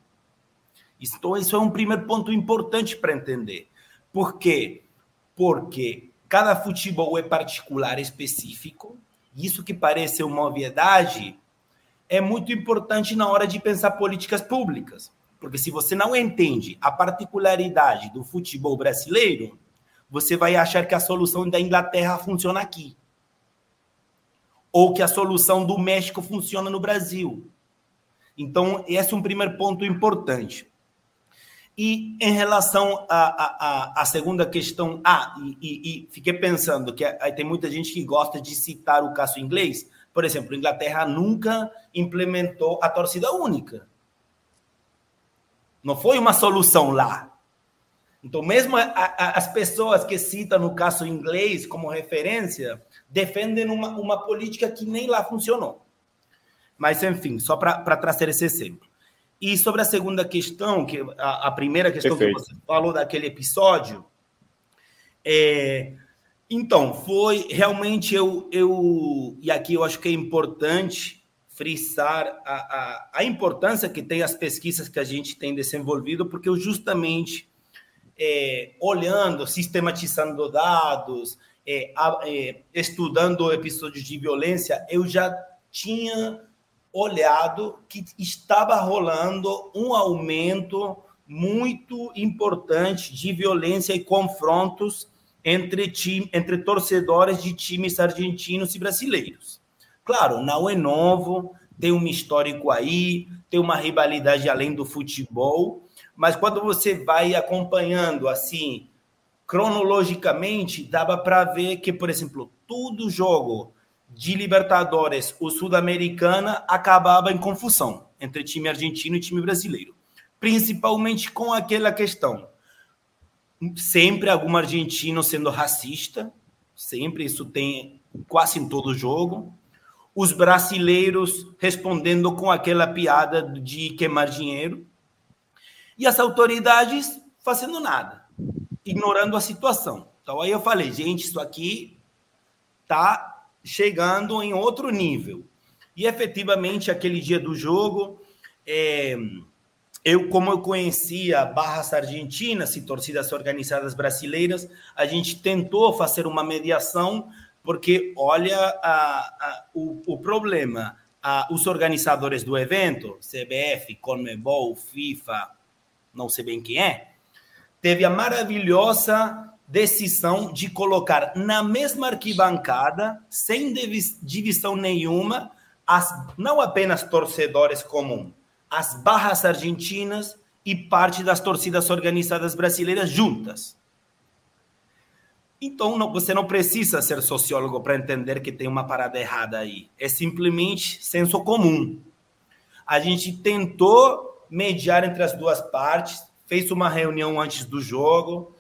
Então, isso é um primeiro ponto importante para entender. Por quê? Porque cada futebol é particular, específico. Isso que parece uma obviedade é muito importante na hora de pensar políticas públicas. Porque se você não entende a particularidade do futebol brasileiro, você vai achar que a solução da Inglaterra funciona aqui. Ou que a solução do México funciona no Brasil. Então, esse é um primeiro ponto importante. E em relação à, segunda questão, ah, e, e, e, fiquei pensando que aí tem muita gente que gosta de citar o caso inglês. Por exemplo, a Inglaterra nunca implementou a torcida única. Não foi uma solução lá. Então, mesmo a, a, as pessoas que citam o caso inglês como referência, defendem uma, uma política que nem lá funcionou. Mas, enfim, só para trazer esse exemplo. E sobre a segunda questão, que a, a primeira questão Perfeito. que você falou daquele episódio, é, então, foi realmente eu, eu. E aqui eu acho que é importante frisar a, a, a importância que tem as pesquisas que a gente tem desenvolvido, porque eu justamente é, olhando, sistematizando dados, é, é, estudando episódios de violência, eu já tinha olhado que estava rolando um aumento muito importante de violência e confrontos entre, time, entre torcedores de times argentinos e brasileiros. Claro, não é novo, tem um histórico aí, tem uma rivalidade além do futebol, mas quando você vai acompanhando assim, cronologicamente, dava para ver que, por exemplo, todo jogo de Libertadores ou Sul-Americana acabava em confusão entre time argentino e time brasileiro, principalmente com aquela questão sempre algum argentino sendo racista, sempre isso tem quase em todo jogo. Os brasileiros respondendo com aquela piada de queimar dinheiro. E as autoridades fazendo nada, ignorando a situação. Então aí eu falei, gente, isso aqui tá chegando em outro nível. E efetivamente, aquele dia do jogo, é, eu, como eu conhecia barras argentinas e torcidas organizadas brasileiras, a gente tentou fazer uma mediação, porque olha a, a, o, o problema. A, os organizadores do evento, CBF, Conmebol, FIFA, não sei bem quem é, teve a maravilhosa decisão de colocar na mesma arquibancada, sem divisão nenhuma, as, não apenas torcedores comuns, as barras argentinas e parte das torcidas organizadas brasileiras juntas. Então, não, você não precisa ser sociólogo para entender que tem uma parada errada aí. É simplesmente senso comum. A gente tentou mediar entre as duas partes, fez uma reunião antes do jogo,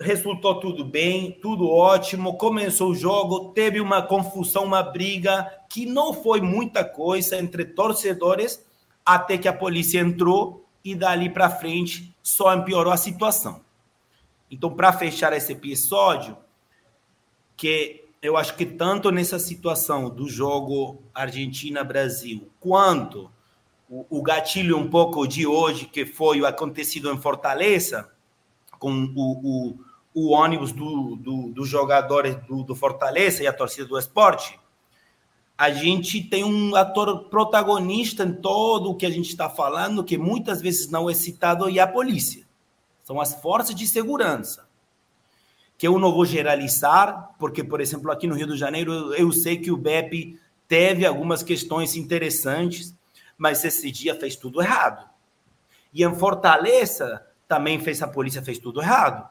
resultou tudo bem, tudo ótimo. Começou o jogo, teve uma confusão, uma briga que não foi muita coisa entre torcedores, até que a polícia entrou e dali para frente só empeorou a situação. Então, para fechar esse episódio, que eu acho que tanto nessa situação do jogo Argentina-Brasil, quanto o, o gatilho um pouco de hoje, que foi o acontecido em Fortaleza, com o, o o ônibus do, do, dos jogadores do, do Fortaleza e a torcida do esporte, a gente tem um ator protagonista em todo o que a gente está falando, que muitas vezes não é citado, e a polícia. São as forças de segurança. Que eu não vou generalizar, porque, por exemplo, aqui no Rio de Janeiro, eu sei que o BEP teve algumas questões interessantes, mas esse dia fez tudo errado. E em Fortaleza, também fez a polícia fez tudo errado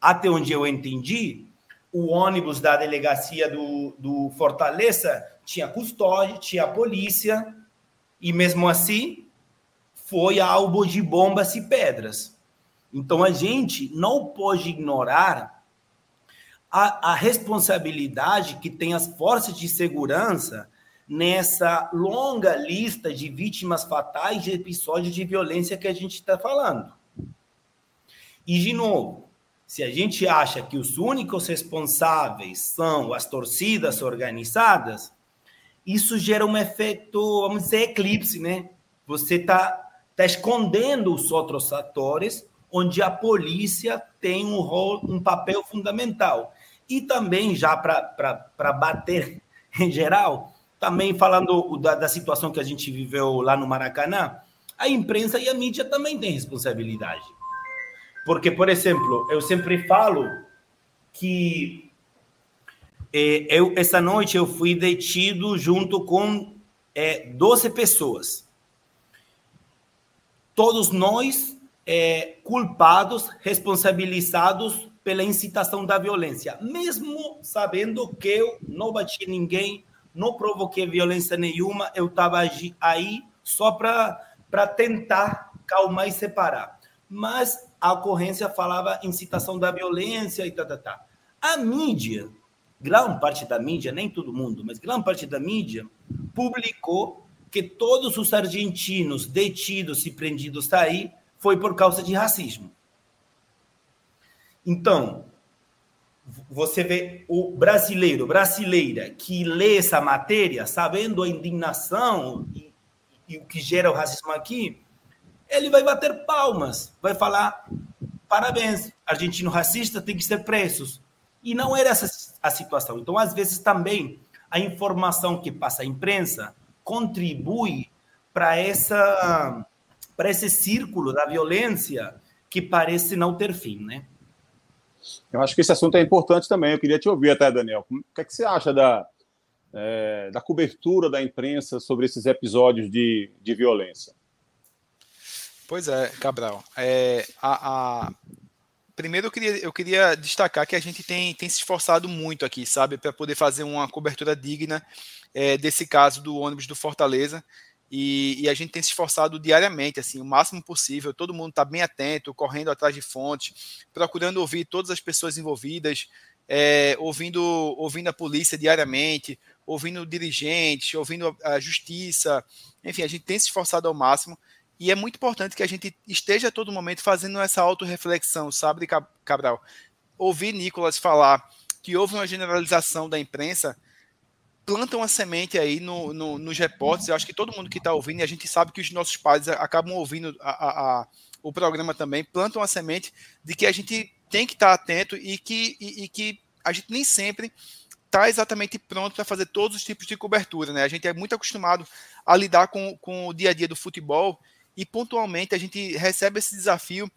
até onde eu entendi, o ônibus da delegacia do, do Fortaleza tinha custódia, tinha polícia, e mesmo assim foi alvo de bombas e pedras. Então a gente não pode ignorar a, a responsabilidade que tem as forças de segurança nessa longa lista de vítimas fatais de episódios de violência que a gente está falando. E, de novo, se a gente acha que os únicos responsáveis são as torcidas organizadas, isso gera um efeito, vamos dizer, eclipse, né? Você está tá escondendo os outros atores, onde a polícia tem um rol, um papel fundamental. E também, já para bater em geral, também falando da, da situação que a gente viveu lá no Maracanã, a imprensa e a mídia também têm responsabilidade Porque, por exemplo, eu sempre falo que é, eu, essa noite eu fui detido junto com é, 12 pessoas. Todos nós é, culpados, responsabilizados pela incitação da violência, mesmo sabendo que eu não bati ninguém, não provoquei violência nenhuma, eu estava aí só para tentar calmar e separar. Mas a ocorrência falava incitação da violência e tá, tá, tá. A mídia, grande parte da mídia, nem todo mundo, mas grande parte da mídia, publicou que todos os argentinos detidos e prendidos aí foi por causa de racismo. Então, você vê o brasileiro, brasileira, que lê essa matéria, sabendo a indignação e, e o que gera o racismo aqui, ele vai bater palmas, vai falar: parabéns, argentino racista tem que ser presos. E não era essa a situação. Então, às vezes, também a informação que passa à imprensa contribui para essa para esse círculo da violência que parece não ter fim, né? Eu acho que esse assunto é importante também. Eu queria te ouvir até, Daniel. O que, é que você acha da, é, da cobertura da imprensa sobre esses episódios de, de violência? Pois é, Cabral. É, a, a... Primeiro eu queria, eu queria destacar que a gente tem, tem se esforçado muito aqui, sabe, para poder fazer uma cobertura digna é, desse caso do ônibus do Fortaleza. E, e, a gente tem se esforçado diariamente, assim, o máximo possível. Todo mundo está bem atento, correndo atrás de fontes, procurando ouvir todas as pessoas envolvidas, é, ouvindo, ouvindo a polícia diariamente, ouvindo dirigentes, ouvindo a, a justiça. Enfim, a gente tem se esforçado ao máximo. E é muito importante que a gente esteja a todo momento fazendo essa autorreflexão, sabe, Cabral? Ouvir Nicolas falar que houve uma generalização da imprensa planta uma semente aí no, no, nos repórteres. Eu acho que todo mundo que está ouvindo, e a gente sabe que os nossos pais acabam ouvindo a, a, a, o programa também, plantam uma semente de que a gente tem que estar tá atento e que, e, e que a gente nem sempre está exatamente pronto para fazer todos os tipos de cobertura. Né? A gente é muito acostumado a lidar com, com o dia a dia do futebol e pontualmente a gente recebe esse desafio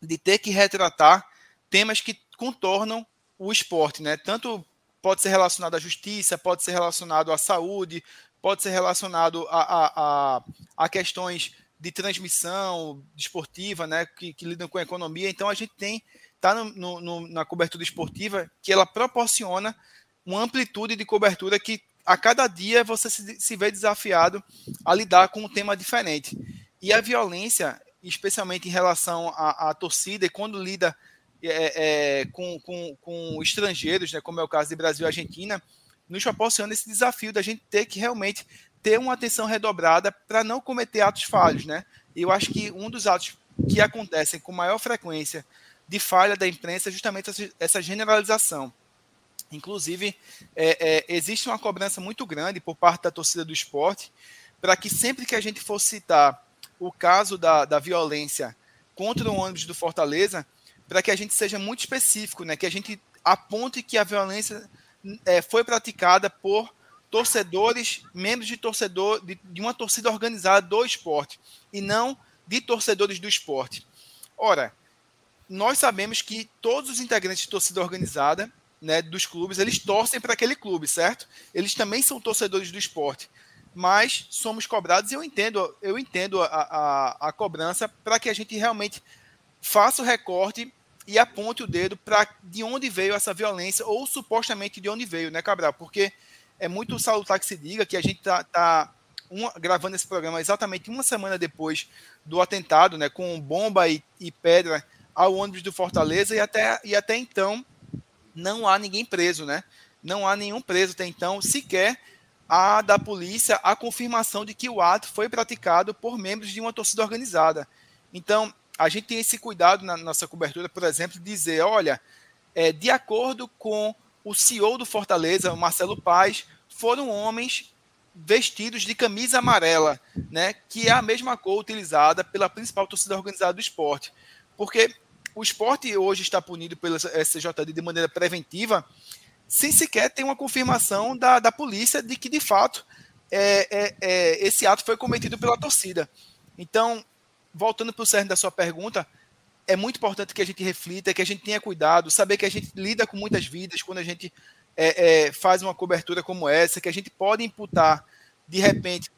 de ter que retratar temas que contornam o esporte, né? Tanto pode ser relacionado à justiça, pode ser relacionado à saúde, pode ser relacionado a, a, a, a questões de transmissão desportiva, né, que, que, lidam com a economia. Então a gente tem tá no, no, na cobertura esportiva que ela proporciona uma amplitude de cobertura que a cada dia você se, se vê desafiado a lidar com um tema diferente. E a violência, especialmente em relação à, à torcida, e quando lida é, é, com, com, com estrangeiros, né, como é o caso de Brasil e Argentina, nos proporciona esse desafio da gente ter que realmente ter uma atenção redobrada para não cometer atos falhos, né? E eu acho que um dos atos que acontecem com maior frequência de falha da imprensa é justamente essa generalização. Inclusive, é, é, existe uma cobrança muito grande por parte da torcida do esporte para que sempre que a gente for citar o caso da, da violência contra o ônibus do Fortaleza, para que a gente seja muito específico, né? Que a gente aponte que a violência é, foi praticada por torcedores, membros de torcedor de, de, uma torcida organizada do esporte e não de torcedores do esporte. Ora, nós sabemos que todos os integrantes de torcida organizada, né, dos clubes, eles torcem para aquele clube, certo? Eles também são torcedores do esporte, mas somos cobrados e eu entendo, eu entendo a, a, a cobrança para que a gente realmente faça o recorte e aponte o dedo para de onde veio essa violência, ou supostamente de onde veio, né, Cabral? Porque é muito salutar que se diga que a gente está tá, tá gravando esse programa exatamente uma semana depois do atentado, né, com bomba e, e, pedra ao ônibus do Fortaleza, e até, e até então não há ninguém preso, né? Não há nenhum preso até então, sequer da polícia a confirmação de que o ato foi praticado por membros de uma torcida organizada. Então, a gente tem esse cuidado na nossa cobertura, por exemplo, de dizer, olha, é, de acordo com o CEO do Fortaleza, Marcelo Paz, foram homens vestidos de camisa amarela, né, que é a mesma cor utilizada pela principal torcida organizada do esporte. Porque o esporte hoje está punido pela SJD de maneira preventiva, sem sequer ter uma confirmação da, da polícia de que, de fato, é, é, é, esse ato foi cometido pela torcida. Então, voltando para o cerne da sua pergunta, é muito importante que a gente reflita, que a gente tenha cuidado, saber que a gente lida com muitas vidas quando a gente é, é, faz uma cobertura como essa, que a gente pode imputar, de repente,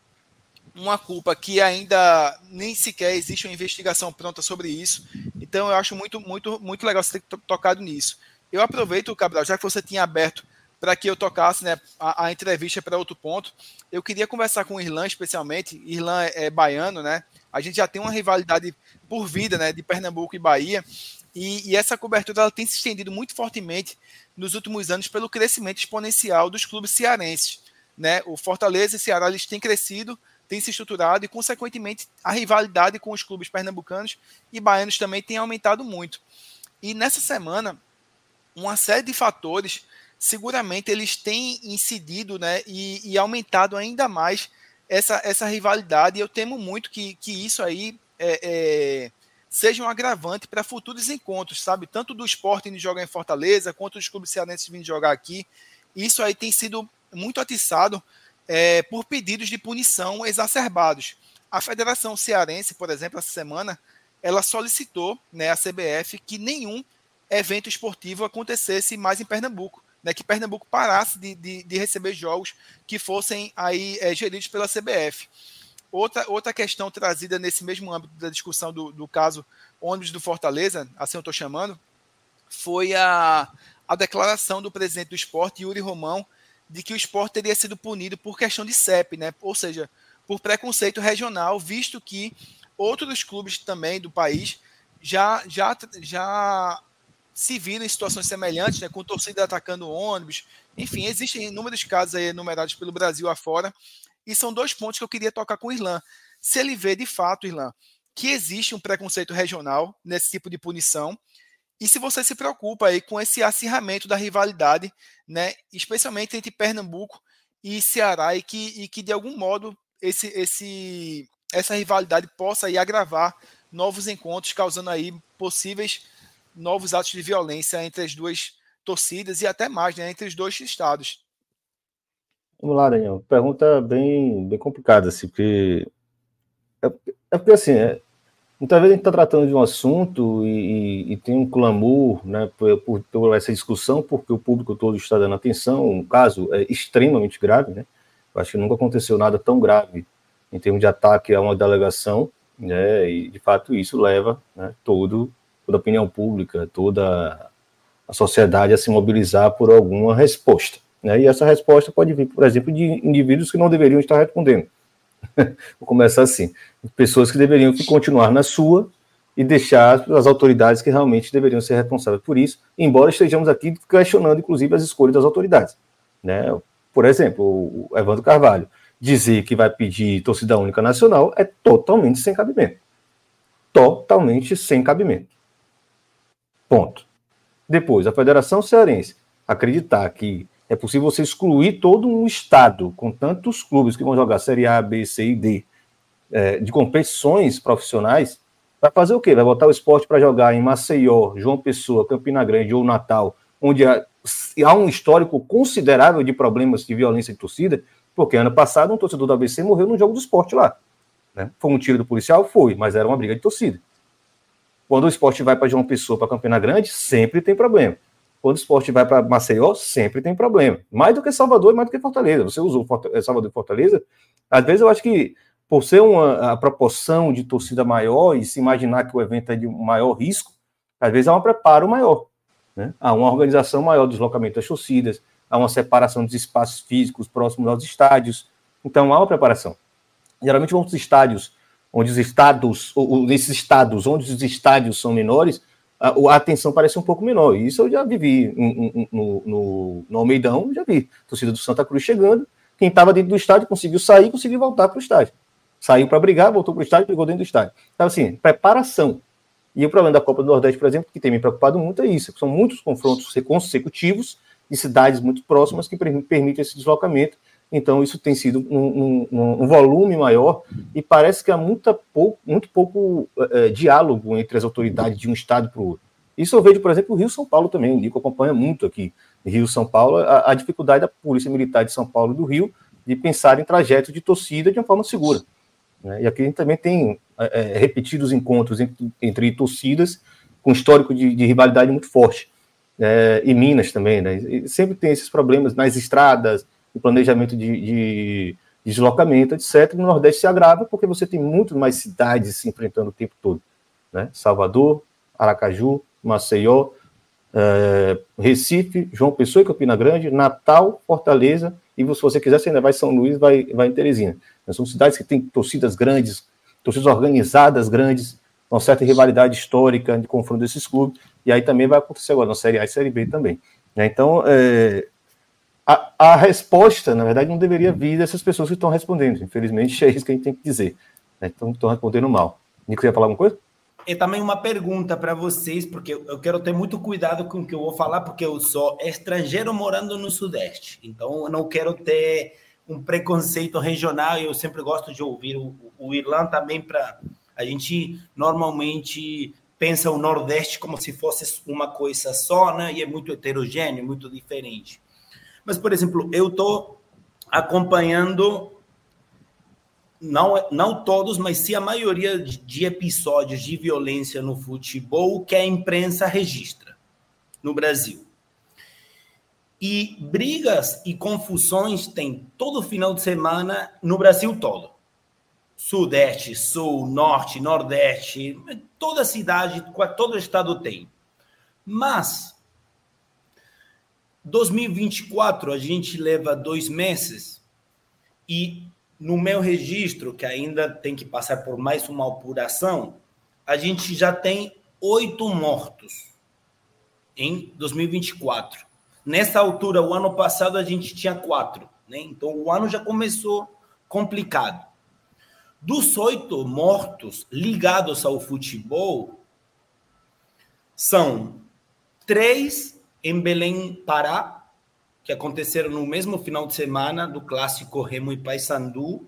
uma culpa que ainda nem sequer existe uma investigação pronta sobre isso. Então, eu acho muito, muito, muito legal você ter tocado nisso. Eu aproveito, Cabral, já que você tinha aberto para que eu tocasse né, a, a entrevista para outro ponto, eu queria conversar com o Irlan, especialmente. Irlan é, é baiano, né? A gente já tem uma rivalidade por vida, né, de Pernambuco e Bahia. E, e, essa cobertura ela tem se estendido muito fortemente nos últimos anos pelo crescimento exponencial dos clubes cearenses. Né? O Fortaleza e Ceará eles têm crescido, têm se estruturado e, consequentemente, a rivalidade com os clubes pernambucanos e baianos também tem aumentado muito. E nessa semana, uma série de fatores, seguramente, eles têm incidido né, e, e aumentado ainda mais essa, essa rivalidade. E eu temo muito que, que isso aí é, é seja um agravante para futuros encontros, sabe? Tanto do esporte indo jogar em Fortaleza, quanto dos clubes cearenses vindo jogar aqui. Isso aí tem sido muito atiçado é, por pedidos de punição exacerbados. A Federação Cearense, por exemplo, essa semana, ela solicitou né, à CBF que nenhum evento esportivo acontecesse mais em Pernambuco, né, que Pernambuco parasse de, de, de receber jogos que fossem aí é, geridos pela CBF. Outra, outra questão trazida nesse mesmo âmbito da discussão do, do caso ônibus do Fortaleza, assim eu estou chamando, foi a, a declaração do presidente do esporte, Yuri Romão, de que o esporte teria sido punido por questão de CEP, né? ou seja, por preconceito regional, visto que outros clubes também do país já, já, já se viram em situações semelhantes, né, com torcida atacando ônibus. Enfim, existem inúmeros casos aí enumerados pelo Brasil afora, e são dois pontos que eu queria tocar com o Irlan. Se ele vê de fato, Irlan, que existe um preconceito regional nesse tipo de punição, e se você se preocupa aí com esse acirramento da rivalidade, né, especialmente entre Pernambuco e Ceará, e que, e que de algum modo esse, esse, essa rivalidade possa aí agravar novos encontros, causando aí possíveis novos atos de violência entre as duas torcidas e até mais, né, entre os dois estados. Vamos lá, Daniel. Pergunta bem, bem complicada, assim, porque. É, é porque, assim, é, muitas vezes a gente está tratando de um assunto e, e, e, tem um clamor né, por, por, por, essa discussão, porque o público todo está dando atenção. Um caso é extremamente grave, né? Eu acho que nunca aconteceu nada tão grave em termos de ataque a uma delegação, né? E, de fato, isso leva né, todo, toda a opinião pública, toda a sociedade a se mobilizar por alguma resposta. Né? E essa resposta pode vir, por exemplo, de indivíduos que não deveriam estar respondendo. Vou começar assim: pessoas que deveriam continuar na sua e deixar as autoridades que realmente deveriam ser responsáveis por isso, embora estejamos aqui questionando, inclusive, as escolhas das autoridades. Né? Por exemplo, o Evandro Carvalho dizer que vai pedir torcida única nacional é totalmente sem cabimento. Totalmente sem cabimento. Ponto. Depois, a Federação Cearense acreditar que é possível você excluir todo um estado com tantos clubes que vão jogar Série A, B, C e D é, de competições profissionais. Vai fazer o quê? Vai botar o esporte para jogar em Maceió, João Pessoa, Campina Grande ou Natal, onde há, há um histórico considerável de problemas de violência de torcida, porque ano passado um torcedor do ABC morreu no jogo do esporte lá. Né? Foi um tiro do policial? Foi, mas era uma briga de torcida. Quando o esporte vai para João Pessoa, para Campina Grande, sempre tem problema. Quando o esporte vai para Maceió, sempre tem problema. Mais do que Salvador e mais do que Fortaleza. Você usou Salvador e Fortaleza. Às vezes eu acho que, por ser uma a proporção de torcida maior e se imaginar que o evento é de maior risco, às vezes há um preparo maior. Né? Há uma organização maior do deslocamento das torcidas, há uma separação dos espaços físicos próximos aos estádios. Então há uma preparação. Geralmente vão os estádios, onde os estados, nesses estados onde os estádios são menores, a, atenção parece um pouco menor. Isso eu já vivi no, no, no Almeidão, já vi. torcida do Santa Cruz chegando, quem estava dentro do estádio conseguiu sair, conseguiu voltar para o estádio. Saiu para brigar, voltou para o estádio, brigou dentro do estádio. Então, assim, preparação. E o problema da Copa do Nordeste, por exemplo, que tem me preocupado muito é isso. São muitos confrontos consecutivos de cidades muito próximas que permitem esse deslocamento então, isso tem sido um, um, um volume maior e parece que há muita pouco, muito pouco é, diálogo entre as autoridades de um estado para o outro. Isso eu vejo, por exemplo, o Rio São Paulo também, o Nico acompanha muito aqui. Rio São Paulo, a, a, dificuldade da Polícia Militar de São Paulo e do Rio de pensar em trajetos de torcida de uma forma segura. Né? E aqui a gente também tem é, repetidos encontros entre, entre torcidas com histórico de, de rivalidade muito forte. É, e Minas também, né? E sempre tem esses problemas nas estradas, no planejamento de, de, deslocamento, etc. No Nordeste se agrava porque você tem muito mais cidades se enfrentando o tempo todo. Né? Salvador, Aracaju, Maceió, é, Recife, João Pessoa e Campina Grande, Natal, Fortaleza, e se você quiser, você ainda vai São Luís, vai, vai em Teresina. São cidades que têm torcidas grandes, torcidas organizadas grandes, uma certa rivalidade histórica de confronto desses clubes, e aí também vai acontecer agora na Série A e Série B também. Né? Então, é, a, a, resposta, na verdade, não deveria vir dessas pessoas que estão respondendo. Infelizmente, é isso que a gente tem que dizer. Né? Então, estão respondendo mal. Nico, ia falar alguma coisa? E também uma pergunta para vocês, porque eu quero ter muito cuidado com o que eu vou falar, porque eu sou estrangeiro morando no Sudeste. Então, eu não quero ter um preconceito regional. Eu sempre gosto de ouvir o, o também para a gente normalmente pensa o Nordeste como se fosse uma coisa só, né? E é muito heterogêneo, muito diferente. Mas, por exemplo, eu estou acompanhando, não, não todos, mas sim a maioria de episódios de violência no futebol que a imprensa registra no Brasil. E brigas e confusões tem todo final de semana no Brasil todo. Sudeste, Sul, Norte, Nordeste, toda cidade, todo estado tem. Mas 2024 a gente leva dois meses e no meu registro, que ainda tem que passar por mais uma apuração, a gente já tem oito mortos em 2024. Nessa altura, o ano passado, a gente tinha quatro. Né? Então, o ano já começou complicado. Dos oito mortos ligados ao futebol, são três em Belém, Pará, que aconteceram no mesmo final de semana do clássico Remo e Paysandu,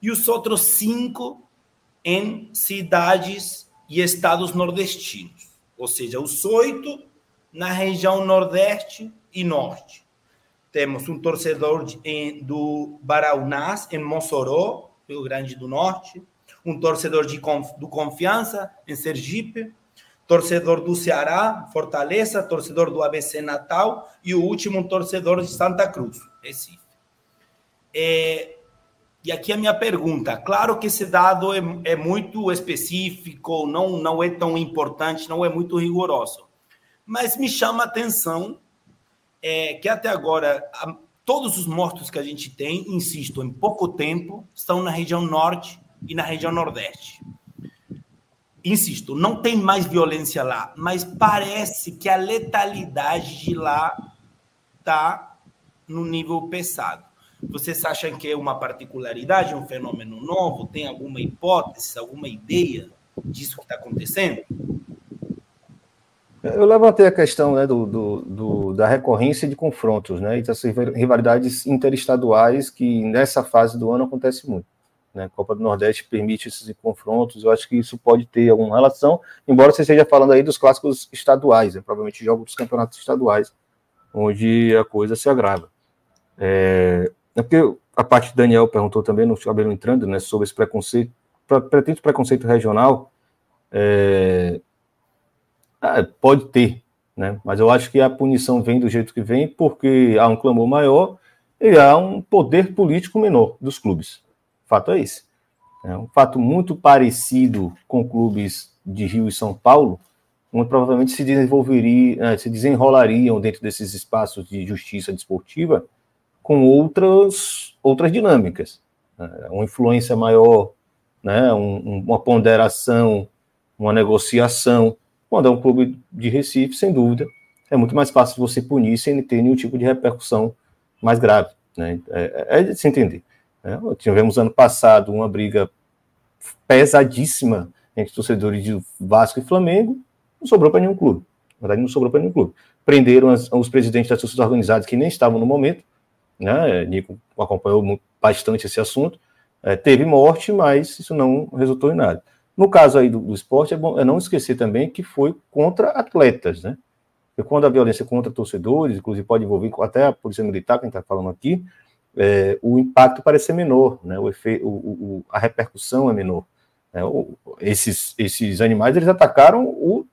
e os outros cinco em cidades e estados nordestinos, ou seja, os oito na região Nordeste e Norte. Temos um torcedor de, em, do Baraunás, em Mossoró, Rio Grande do Norte, um torcedor de, do Confiança, em Sergipe, torcedor do Ceará, Fortaleza, torcedor do ABC Natal e o último um torcedor de Santa Cruz, Recife. É, e aqui a minha pergunta. Claro que esse dado é, é, muito específico, não, não é tão importante, não é muito rigoroso. Mas me chama a atenção é, que até agora todos os mortos que a gente tem, insisto, em pouco tempo, estão na região norte e na região nordeste. Insisto, não tem mais violência lá, mas parece que a letalidade de lá está no nível pesado. Vocês acham que é uma particularidade, um fenômeno novo? Tem alguma hipótese, alguma ideia disso que está acontecendo? Eu levantei a questão né, do, do, do, da recorrência de confrontos, né, e dessas rivalidades interestaduais que nessa fase do ano acontece muito. Né? Copa do Nordeste permite esses confrontos, eu acho que isso pode ter alguma relação, embora você esteja falando aí dos clássicos estaduais, né, provavelmente jogos dos campeonatos estaduais, onde a coisa se agrava. É, é porque a parte que Daniel perguntou também, no cabelo entrando, né, sobre esse preconceito, pretende preconceito regional, é, ah, pode ter, né? Mas eu acho que a punição vem do jeito que vem, porque há um clamor maior e há um poder político menor dos clubes. Fato é esse. É um fato muito parecido com clubes de Rio e São Paulo, onde provavelmente se desenvolveria, eh, se desenrolariam dentro desses espaços de justiça desportiva com outras outras dinâmicas, né? uma influência maior, né? Um, uma ponderação, uma negociação. Quando é um clube de Recife, sem dúvida, é muito mais fácil você punir sem ter nenhum tipo de repercussão mais grave. Né? É, é de se entender. Né? Tivemos ano passado uma briga pesadíssima entre torcedores de Vasco e Flamengo, não sobrou para nenhum clube. Na verdade, não sobrou para nenhum clube. Prenderam as, os presidentes das torcidas organizadas que nem estavam no momento, né? Nico acompanhou bastante esse assunto. É, teve morte, mas isso não resultou em nada. No caso aí do, do esporte, é bom é não esquecer também que foi contra atletas, né? Quando a violência contra torcedores, inclusive pode envolver até a polícia militar, que a gente está falando aqui, é, o impacto parece ser menor, né? O efeito, o, o, a repercussão é menor. Né? O, esses, esses animais eles atacaram o,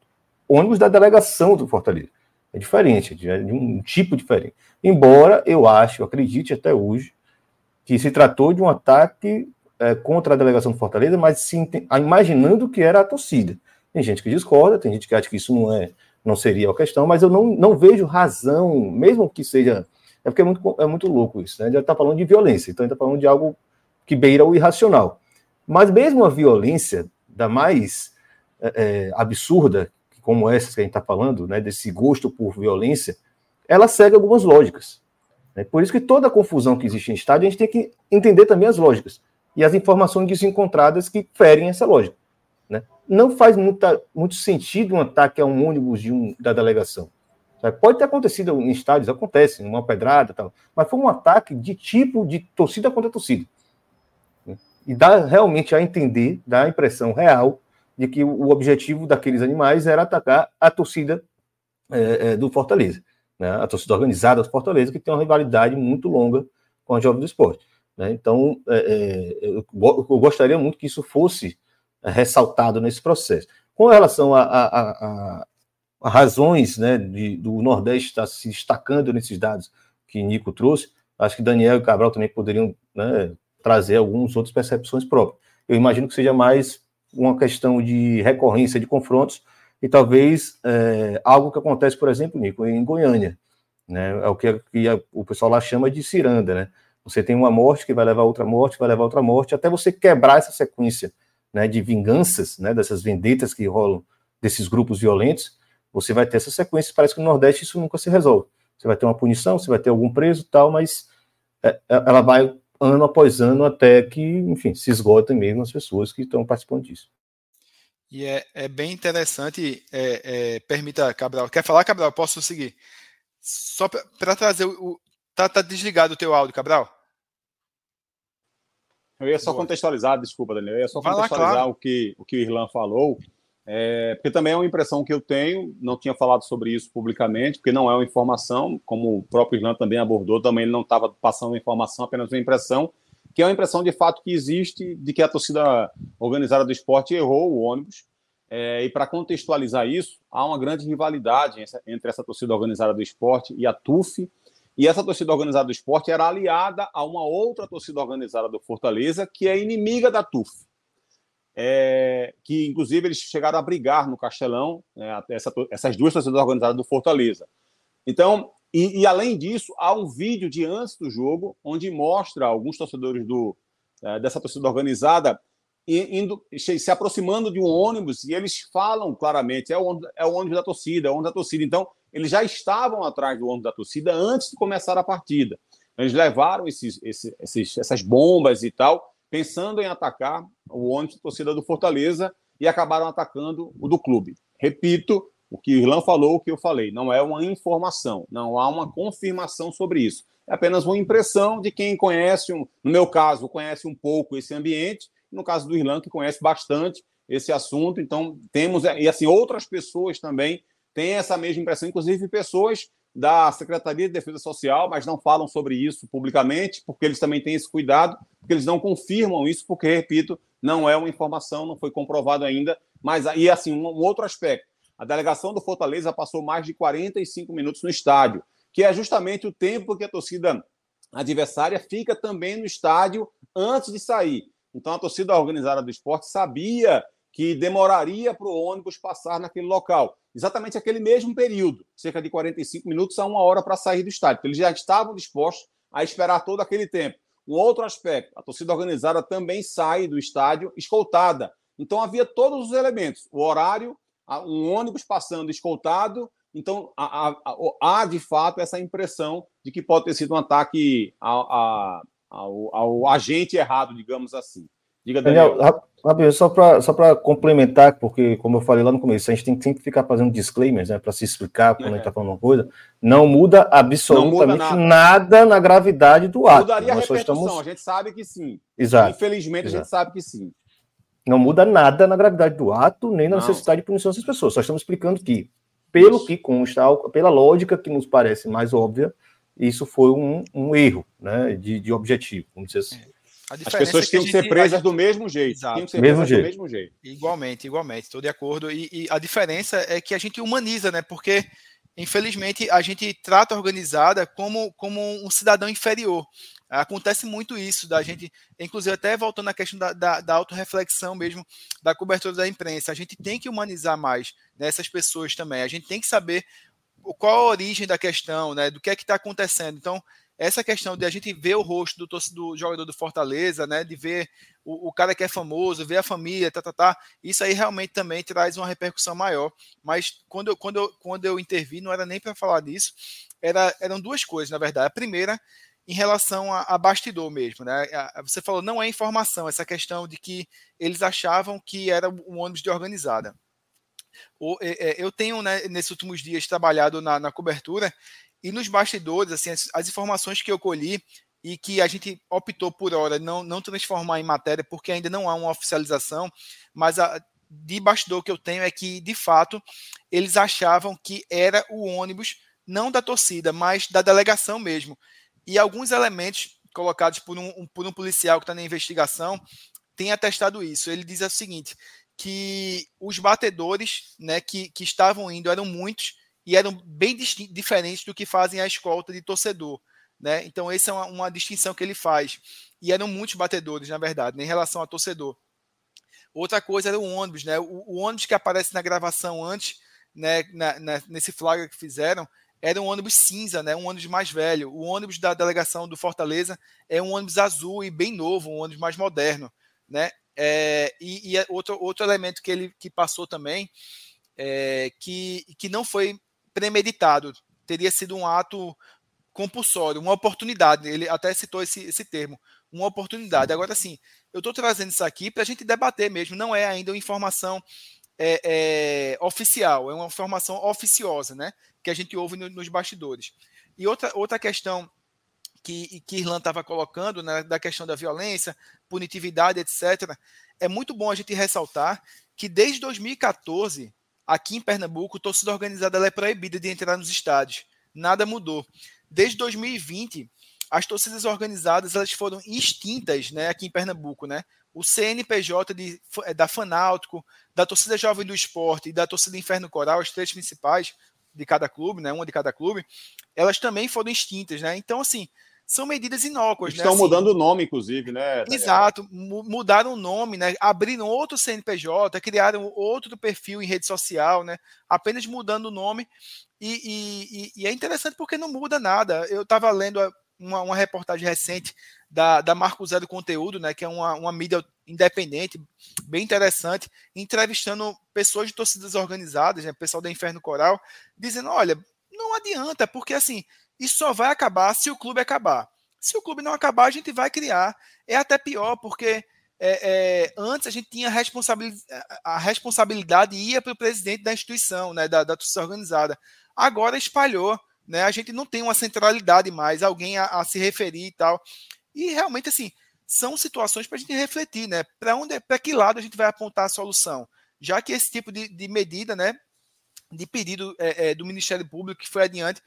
ônibus da delegação do Fortaleza. É diferente, é de um tipo diferente. Embora eu acho, eu acredite até hoje, que se tratou de um ataque é, contra a delegação do Fortaleza, mas sim, imaginando que era a torcida. Tem gente que discorda, tem gente que acha que isso não é, não seria a questão, mas eu não, não vejo razão, mesmo que seja. É porque é muito, é muito louco isso, né? Gente está falando de violência, então gente está falando de algo que beira o irracional. Mas mesmo a violência, da mais é, é absurda, como essa que a gente está falando, né, desse gosto por violência, ela segue algumas lógicas. Né? Por isso que toda a confusão que existe em estádio, a gente tem que entender também as lógicas e as informações desencontradas que ferem essa lógica. Né? Não faz muita, muito sentido um ataque a um ônibus de um, da delegação. Pode ter acontecido em estádios, acontece, uma pedrada tal, mas foi um ataque de tipo de torcida contra torcida. E dá realmente a entender, dá a impressão real de que o objetivo daqueles animais era atacar a torcida é, é, do Fortaleza, né? a torcida organizada do Fortaleza, que tem uma rivalidade muito longa com a Jovem do Esporte. Né? Então, é, é eu, eu, gostaria muito que isso fosse é, ressaltado nesse processo. Com relação a, a, a razões né, de, do Nordeste estar se destacando nesses dados que Nico trouxe, acho que Daniel e Cabral também poderiam né, trazer algumas outras percepções próprias. Eu imagino que seja mais uma questão de recorrência de confrontos e talvez é, algo que acontece, por exemplo, Nico, em Goiânia, né? É o que, que a, o pessoal lá chama de ciranda, né? Você tem uma morte que vai levar a outra morte, vai levar a outra morte, até você quebrar essa sequência né, de vinganças, né, dessas vendetas que rolam desses grupos violentos, você vai ter essa sequência. Parece que no Nordeste isso nunca se resolve. Você vai ter uma punição, você vai ter algum preso tal, mas é, é, ela vai ano após ano até que, enfim, se esgotem mesmo as pessoas que estão participando disso. E é, é bem interessante, é, é, permita, Cabral. Quer falar, Cabral? Posso seguir? Só para trazer o. Tá, tá desligado o teu áudio, Cabral? Eu ia só Boa. contextualizar, desculpa, Daniel. Eu ia só Vai contextualizar lá, claro. o, que, o que o Irlan falou, é, porque também é uma impressão que eu tenho, não tinha falado sobre isso publicamente, porque não é uma informação, como o próprio Irlan também abordou, também ele não estava passando uma informação, apenas uma impressão, que é uma impressão de fato que existe de que a torcida organizada do esporte errou o ônibus. É, e para contextualizar isso, há uma grande rivalidade entre essa torcida organizada do esporte e a TUF, e essa torcida organizada do esporte era aliada a uma outra torcida organizada do Fortaleza, que é inimiga da TUF. É, que inclusive eles chegaram a brigar no Castelão, né, essa, essas duas torcidas organizadas do Fortaleza. Então, e, e, além disso, há um vídeo de antes do jogo, onde mostra alguns torcedores do, é, dessa torcida organizada indo, se aproximando de um ônibus e eles falam claramente: é o, ônibus, é o ônibus da torcida, é o ônibus da torcida. Então, eles já estavam atrás do ônibus da torcida antes de começar a partida. Eles levaram esses, esses, esses, essas bombas e tal, pensando em atacar o ônibus da torcida do Fortaleza e acabaram atacando o do clube. Repito, o que o Irlan falou, o que eu falei, não é uma informação, não há uma confirmação sobre isso. É apenas uma impressão de quem conhece, um, no meu caso, conhece um pouco esse ambiente, no caso do Irlan, que conhece bastante esse assunto. Então, temos, e assim, outras pessoas também têm essa mesma impressão, inclusive pessoas da Secretaria de Defesa Social, mas não falam sobre isso publicamente, porque eles também têm esse cuidado, porque eles não confirmam isso, porque, repito, não é uma informação, não foi comprovado ainda. Mas aí, assim, um, um outro aspecto. A delegação do Fortaleza passou mais de 45 minutos no estádio, que é justamente o tempo que a torcida adversária fica também no estádio antes de sair. Então a torcida organizada do esporte sabia que demoraria para o ônibus passar naquele local. Exatamente aquele mesmo período, cerca de 45 minutos a uma hora para sair do estádio. Então, eles já estavam dispostos a esperar todo aquele tempo. Um outro aspecto, a torcida organizada também sai do estádio escoltada. Então havia todos os elementos: o horário, um ônibus passando escoltado. Então há, de fato essa impressão de que pode ter sido um ataque ao, ao, ao agente errado, digamos assim. Diga, Daniel. Daniel só para só complementar, porque, como eu falei lá no começo, a gente tem que sempre ficar fazendo disclaimers, né, para se explicar quando é. a gente está falando uma coisa. Não muda absolutamente não muda nada. nada. na gravidade do ato. Mudaria Nós a repercussão, estamos... a gente sabe que sim. Exato. Infelizmente, Exato. a gente sabe que sim. Não muda nada na gravidade do ato, nem na não. necessidade de punição dessas pessoas. Só estamos explicando que, pelo Isso. que consta, pela lógica que nos parece mais óbvia, isso foi um, um erro né, de, de objetivo, vamos dizer assim. As pessoas é tinham que, ser presas do mesmo jeito. Exato. Tinham que ser mesmo jeito. do mesmo jeito. Igualmente, igualmente, estou de acordo. E, e, a diferença é que a gente humaniza, né? Porque, infelizmente, a gente trata a organizada como, como um cidadão inferior. Acontece muito isso da gente, inclusive até voltando à questão da, da, da autorreflexão mesmo, da cobertura da imprensa. A gente tem que humanizar mais né, essas pessoas também. A gente tem que saber qual a origem da questão, né, do que é que está acontecendo. Então, essa questão de a gente ver o rosto do, do jogador do Fortaleza, né, de ver o, o, cara que é famoso, ver a família, tá, tá, tá, isso aí realmente também traz uma repercussão maior. Mas quando eu, quando eu, quando eu intervi, não era nem para falar disso, era, eram duas coisas, na verdade. A primeira, em relação a, a bastidor mesmo, né? Você falou, não é informação, essa questão de que eles achavam que era um ônibus de organizada. É, é, eu tenho, né, nesses últimos dias, trabalhado na, na cobertura e nos bastidores, assim, as, as, informações que eu colhi e que a gente optou por hora não, não transformar em matéria, porque ainda não há uma oficialização, mas a, de bastidor que eu tenho é que, de fato, eles achavam que era o ônibus não da torcida, mas da delegação mesmo. E alguns elementos colocados por um, por um policial que está na investigação têm atestado isso. Ele diz o seguinte, que os batedores né, que, que estavam indo eram muitos, e eram bem diferentes do que fazem a escolta de torcedor. Né? Então, essa é uma, uma, distinção que ele faz. E eram muitos batedores, na verdade, né, em relação a torcedor. Outra coisa era o ônibus, né? O, o ônibus que aparece na gravação antes, né, na, na, nesse flagra que fizeram, era um ônibus cinza, né? Um ônibus mais velho. O ônibus da delegação do Fortaleza é um ônibus azul e bem novo, um ônibus mais moderno, né? É, e, e, é outro, outro elemento que ele que passou também é que, que não foi premeditado, teria sido um ato compulsório, uma oportunidade. Ele até citou esse, esse termo, uma oportunidade. Agora, sim, eu estou trazendo isso aqui para a gente debater mesmo, não é ainda uma informação é, é, oficial, é uma informação oficiosa, né? Que a gente ouve no, nos bastidores. E outra, outra questão que, que Irlan estava colocando, né, da questão da violência, punitividade, etc., é muito bom a gente ressaltar que desde 2014 Aqui em Pernambuco, torcida organizada é proibida de entrar nos estádios. Nada mudou. Desde 2020, as torcidas organizadas elas foram extintas né, aqui em Pernambuco. Né? O CNPJ de, é, da Fanáutico, da torcida Jovem do Esporte e da torcida Inferno Coral, as três principais de cada clube, né, uma de cada clube, elas também foram extintas. Né? Então, assim, são medidas inócuas. Né? Estão né? assim, mudando o nome, inclusive, né? Exato, mudaram o nome, né? Abriram outro CNPJ, criaram outro perfil em rede social, né? Apenas mudando o nome. E, e, e é interessante porque não muda nada. Eu estava lendo uma, uma, reportagem recente da, da Marco Zero Conteúdo, né? Que é uma, uma mídia independente, bem interessante, entrevistando pessoas de torcidas organizadas, né? Pessoal da Inferno Coral, dizendo: olha, não adianta, porque assim isso só vai acabar se o clube acabar. Se o clube não acabar, a gente vai criar. É até pior, porque é, é, antes a gente tinha a responsabilidade ia para o presidente da instituição, né, da, da torcida organizada. Agora espalhou, né, a gente não tem uma centralidade mais, alguém a, a se referir e tal. E realmente, assim, são situações para a gente refletir, né? Para onde, para que lado a gente vai apontar a solução? Já que esse tipo de, de medida, né, de pedido é, é do Ministério Público que foi adiante,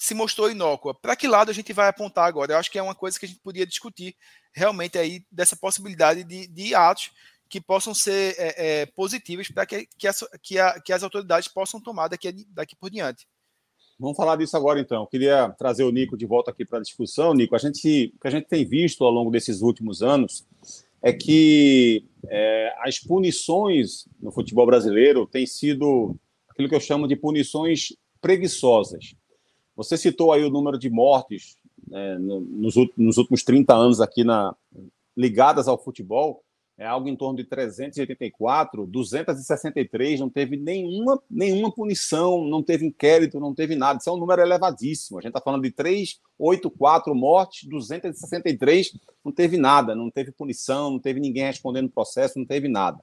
se mostrou inócua. Para que lado a gente vai apontar agora? Eu acho que é uma coisa que a gente podia discutir realmente aí dessa possibilidade de, de atos que possam ser é, é, positivos para que, que, que, que, as autoridades possam tomar daqui, daqui por diante. Vamos falar disso agora, então. Eu queria trazer o Nico de volta aqui para a discussão. Nico, a gente, o que a gente tem visto ao longo desses últimos anos é que é, as punições no futebol brasileiro têm sido aquilo que eu chamo de punições preguiçosas. Você citou aí o número de mortes né, nos, nos, últimos 30 anos aqui na, ligadas ao futebol, é algo em torno de 384, 263, não teve nenhuma, nenhuma punição, não teve inquérito, não teve nada. Isso é um número elevadíssimo. A gente está falando de 384 mortes, 263, não teve nada, não teve punição, não teve ninguém respondendo o processo, não teve nada.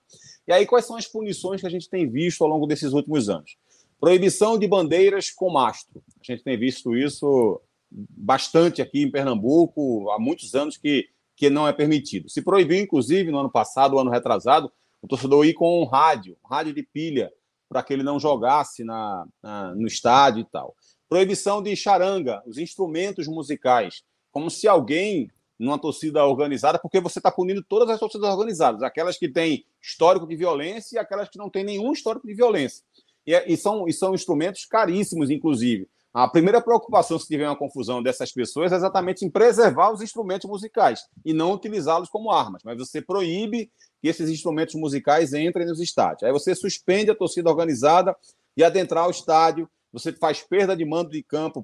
E aí, quais são as punições que a gente tem visto ao longo desses últimos anos? Proibição de bandeiras com mastro. A gente tem visto isso bastante aqui em Pernambuco, há muitos anos que, que não é permitido. Se proibiu, inclusive, no ano passado, no ano retrasado, o torcedor ir com um rádio, um rádio de pilha, para que ele não jogasse na, na, no estádio e tal. Proibição de charanga, os instrumentos musicais, como se alguém numa torcida organizada, porque você está punindo todas as torcidas organizadas, aquelas que têm histórico de violência e aquelas que não têm nenhum histórico de violência. E, é, e, são, e são instrumentos caríssimos, inclusive. A primeira preocupação, se tiver uma confusão dessas pessoas, é exatamente em preservar os instrumentos musicais e não utilizá-los como armas. Mas você proíbe que esses instrumentos musicais entrem nos estádios. Aí você suspende a torcida organizada e adentrar o estádio. Você faz perda de mando de campo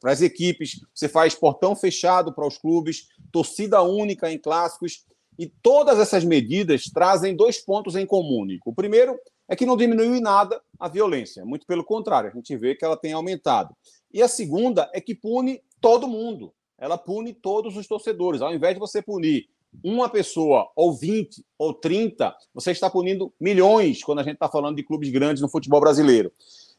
para as equipes, você faz portão fechado para os clubes, torcida única em clássicos. E todas essas medidas trazem dois pontos em comum. O primeiro é que não diminuiu em nada a violência. Muito pelo contrário, a gente vê que ela tem aumentado. E a segunda é que pune todo mundo. Ela pune todos os torcedores. Ao invés de você punir uma pessoa, ou 20, ou 30, você está punindo milhões quando a gente está falando de clubes grandes no futebol brasileiro.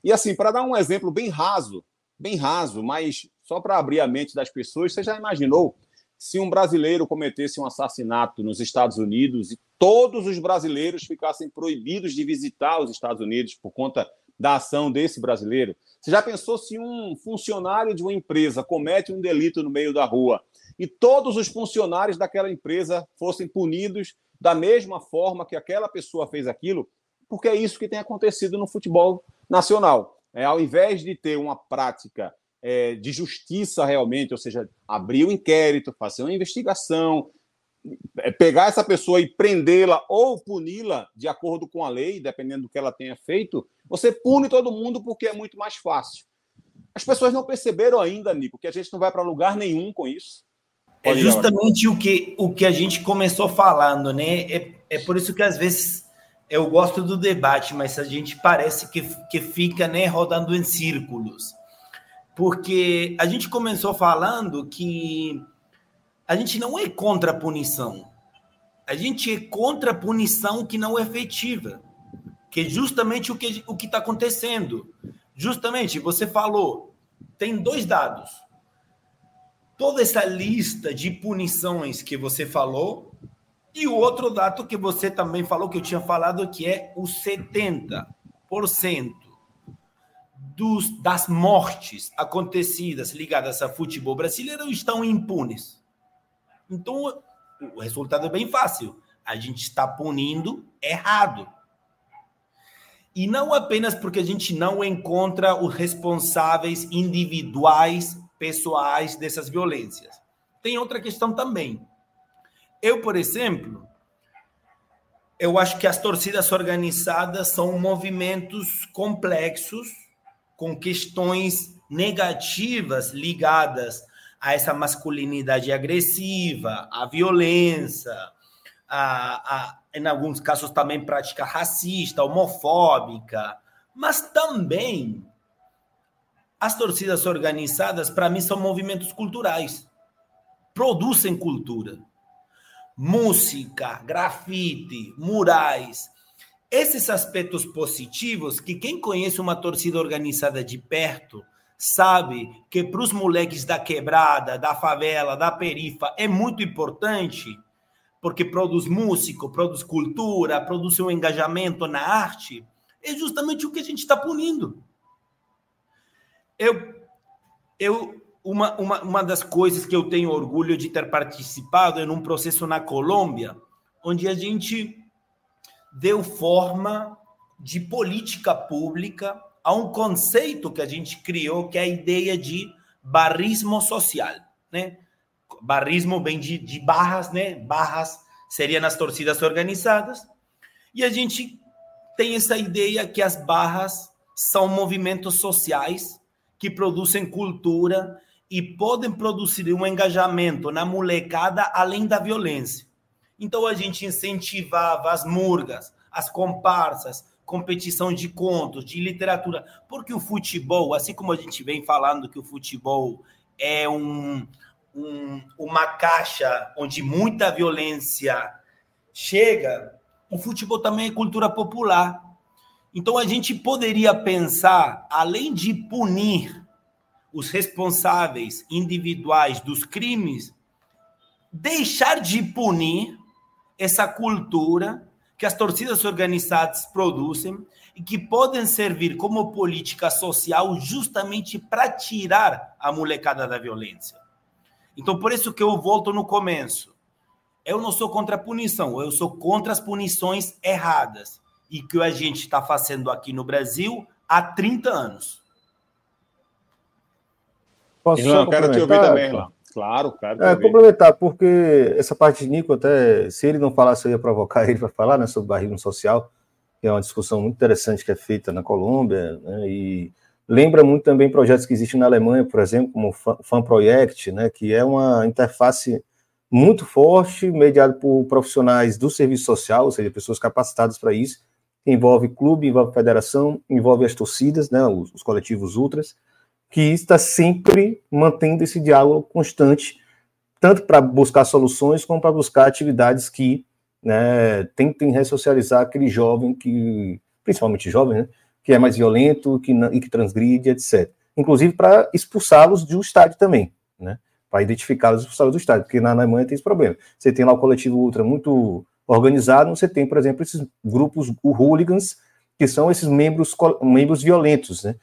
E assim, para dar um exemplo bem raso, bem raso, mas só para abrir a mente das pessoas, você já imaginou se um brasileiro cometesse um assassinato nos Estados Unidos e todos os brasileiros ficassem proibidos de visitar os Estados Unidos por conta da ação desse brasileiro? Você já pensou se um funcionário de uma empresa comete um delito no meio da rua e todos os funcionários daquela empresa fossem punidos da mesma forma que aquela pessoa fez aquilo? Porque é isso que tem acontecido no futebol nacional. É, ao invés de ter uma prática é, de justiça realmente, ou seja, abrir o um inquérito, fazer uma investigação, é, pegar essa pessoa e prendê-la ou puni-la de acordo com a lei, dependendo do que ela tenha feito, você pune todo mundo porque é muito mais fácil. As pessoas não perceberam ainda, Nico, que a gente não vai para lugar nenhum com isso. É justamente o que, o que a gente começou falando, né? É, é por isso que às vezes eu gosto do debate, mas a gente parece que, que fica né, rodando em círculos porque a gente começou falando que a gente não é contra a punição. A gente é contra a punição que não é efetiva, que é justamente o que o está acontecendo. Justamente, você falou, tem dois dados. Toda essa lista de punições que você falou, e o outro dado que você também falou, que eu tinha falado, que é o 70% dos, das mortes acontecidas ligadas a futebol brasileiro estão impunes. Então, o resultado é bem fácil. A gente está punindo errado. E não apenas porque a gente não encontra os responsáveis individuais, pessoais dessas violências. Tem outra questão também. Eu, por exemplo, eu acho que as torcidas organizadas são movimentos complexos com questões negativas ligadas a essa masculinidade agressiva, a violência, a, a, em alguns casos também prática racista, homofóbica, mas também as torcidas organizadas, para mim, são movimentos culturais, produzem cultura. Música, grafite, murais, esses aspectos positivos que quem conhece uma torcida organizada de perto sabe que para os moleques da quebrada, da favela, da perifa é muito importante, porque produz músico, produz cultura, produz um engajamento na arte, é justamente o que a gente está punindo. Eu, eu uma, uma, uma das coisas que eu tenho orgulho de ter participado é num processo na Colômbia, onde a gente deu forma de política pública a um conceito que a gente criou, que é a ideia de barrismo social, né? Barrismo vem de, de barras, né? Barras seriam nas torcidas organizadas. E a gente tem essa ideia que as barras são movimentos sociais que produzem cultura e podem produzir um engajamento na molecada além da violência. Então a gente incentivava as murgas, as comparsas, competição de contos, de literatura, porque o futebol, assim como a gente vem falando que o futebol é um, um, uma caixa onde muita violência chega, o futebol também é cultura popular. Então a gente poderia pensar, além de punir os responsáveis individuais dos crimes, deixar de punir essa cultura que as torcidas organizadas produzem e que podem servir como política social justamente para tirar a molecada da violência. Então, por isso que eu volto no começo. Eu não sou contra a punição, eu sou contra as punições erradas. E que a gente está fazendo aqui no Brasil há 30 anos. Posso Irlan, quero te ouvir também, Irlan. Claro, claro. É, complementar, porque essa parte de Nico, até se ele não falasse, eu ia provocar ele para falar né, sobre barriga social, que é uma discussão muito interessante que é feita na Colômbia, né, e lembra muito também projetos que existem na Alemanha, por exemplo, como o Fan Project, né, que é uma interface muito forte, mediado por profissionais do serviço social, ou seja, pessoas capacitadas para isso, envolve clube, envolve federação, envolve as torcidas, né, os, os coletivos ultras, que está sempre mantendo esse diálogo constante, tanto para buscar soluções, como para buscar atividades que né, tentem ressocializar aquele jovem que, principalmente jovem, né, que é mais violento que, e que transgride, etc. Inclusive para expulsá-los do estádio também, né, para identificá-los e expulsá-los do estádio, porque na Alemanha tem esse problema. Você tem lá o coletivo ultra muito organizado, você tem, por exemplo, esses grupos, o hooligans, que são esses membros, membros violentos, né,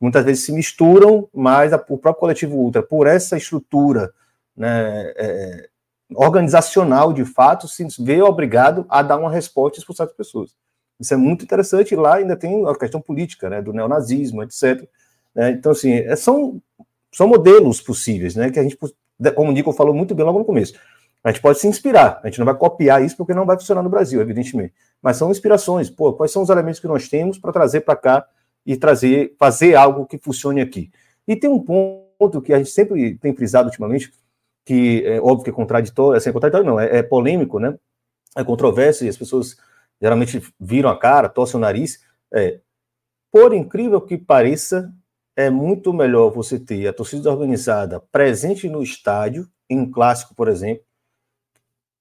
muitas vezes se misturam, mas o próprio coletivo ultra, por essa estrutura né, é, organizacional de fato, se vê obrigado a dar uma resposta e expulsar as pessoas. Isso é muito interessante. Lá ainda tem a questão política, né, do neonazismo, etc. Né, então, assim, é, são, são modelos possíveis, né, que a gente, como o Nico falou muito bem logo no começo, a gente pode se inspirar, a gente não vai copiar isso porque não vai funcionar no Brasil, evidentemente. Mas são inspirações. Pô, quais são os elementos que nós temos para trazer para cá e trazer, fazer algo que funcione aqui. E tem um ponto que a gente sempre tem frisado ultimamente, que é óbvio que é contraditório, assim, é contraditório não, é, é polêmico, né? É controverso e as pessoas geralmente viram a cara, torcem o nariz. É, por incrível que pareça, é muito melhor você ter a torcida organizada presente no estádio, em clássico, por exemplo,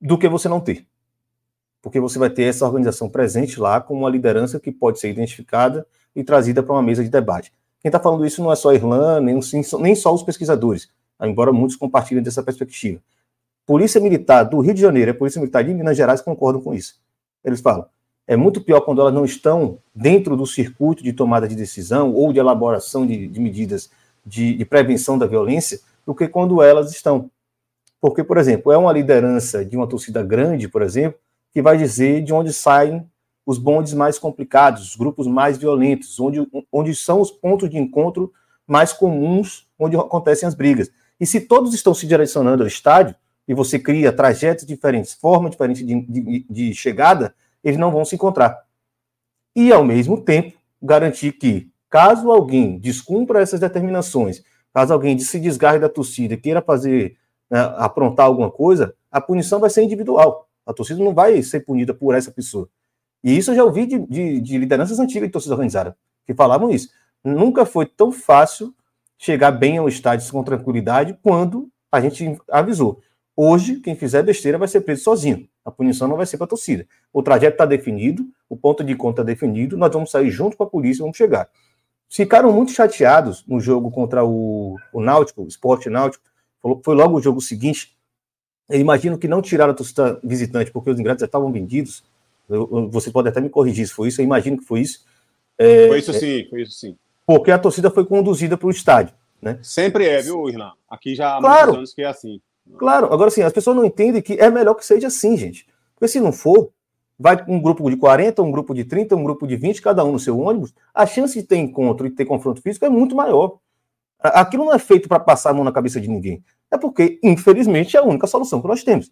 do que você não ter. Porque você vai ter essa organização presente lá com uma liderança que pode ser identificada e trazida para uma mesa de debate. Quem está falando isso não é só a Irlanda, nem, nem só os pesquisadores, embora muitos compartilhem dessa perspectiva. Polícia Militar do Rio de Janeiro e a Polícia Militar de Minas Gerais concordam com isso. Eles falam, é muito pior quando elas não estão dentro do circuito de tomada de decisão ou de elaboração de, de medidas de, de, prevenção da violência do que quando elas estão. Porque, por exemplo, é uma liderança de uma torcida grande, por exemplo, que vai dizer de onde saem os bondes mais complicados, os grupos mais violentos, onde, onde são os pontos de encontro mais comuns, onde acontecem as brigas. E se todos estão se direcionando ao estádio, e você cria trajetos diferentes, formas diferentes de, de, de chegada, eles não vão se encontrar. E, ao mesmo tempo, garantir que, caso alguém descumpra essas determinações, caso alguém se desgarre da torcida e queira fazer, né, aprontar alguma coisa, a punição vai ser individual. A torcida não vai ser punida por essa pessoa. E isso eu já ouvi de, de, de lideranças antigas de torcida organizada, que falavam isso. Nunca foi tão fácil chegar bem ao estádio com tranquilidade quando a gente avisou. Hoje, quem fizer besteira vai ser preso sozinho. A punição não vai ser para a torcida. O trajeto está definido, o ponto de conta está definido, nós vamos sair junto com a polícia e vamos chegar. Ficaram muito chateados no jogo contra o, o Náutico, o Esporte Náutico. Foi logo o jogo seguinte. Eu imagino que não tiraram a torcida visitante porque os ingressos já estavam vendidos. Você pode até me corrigir se foi isso, eu imagino que foi isso. É, foi isso sim, foi isso sim. Porque a torcida foi conduzida para o estádio. Né? Sempre é, viu, Irlan? Aqui já há claro, muitos anos que é assim. Claro, agora sim, as pessoas não entendem que é melhor que seja assim, gente. Porque se não for, vai um grupo de 40, um grupo de 30, um grupo de 20, cada um no seu ônibus, a chance de ter encontro e ter confronto físico é muito maior. Aquilo não é feito para passar a mão na cabeça de ninguém. É porque, infelizmente, é a única solução que nós temos.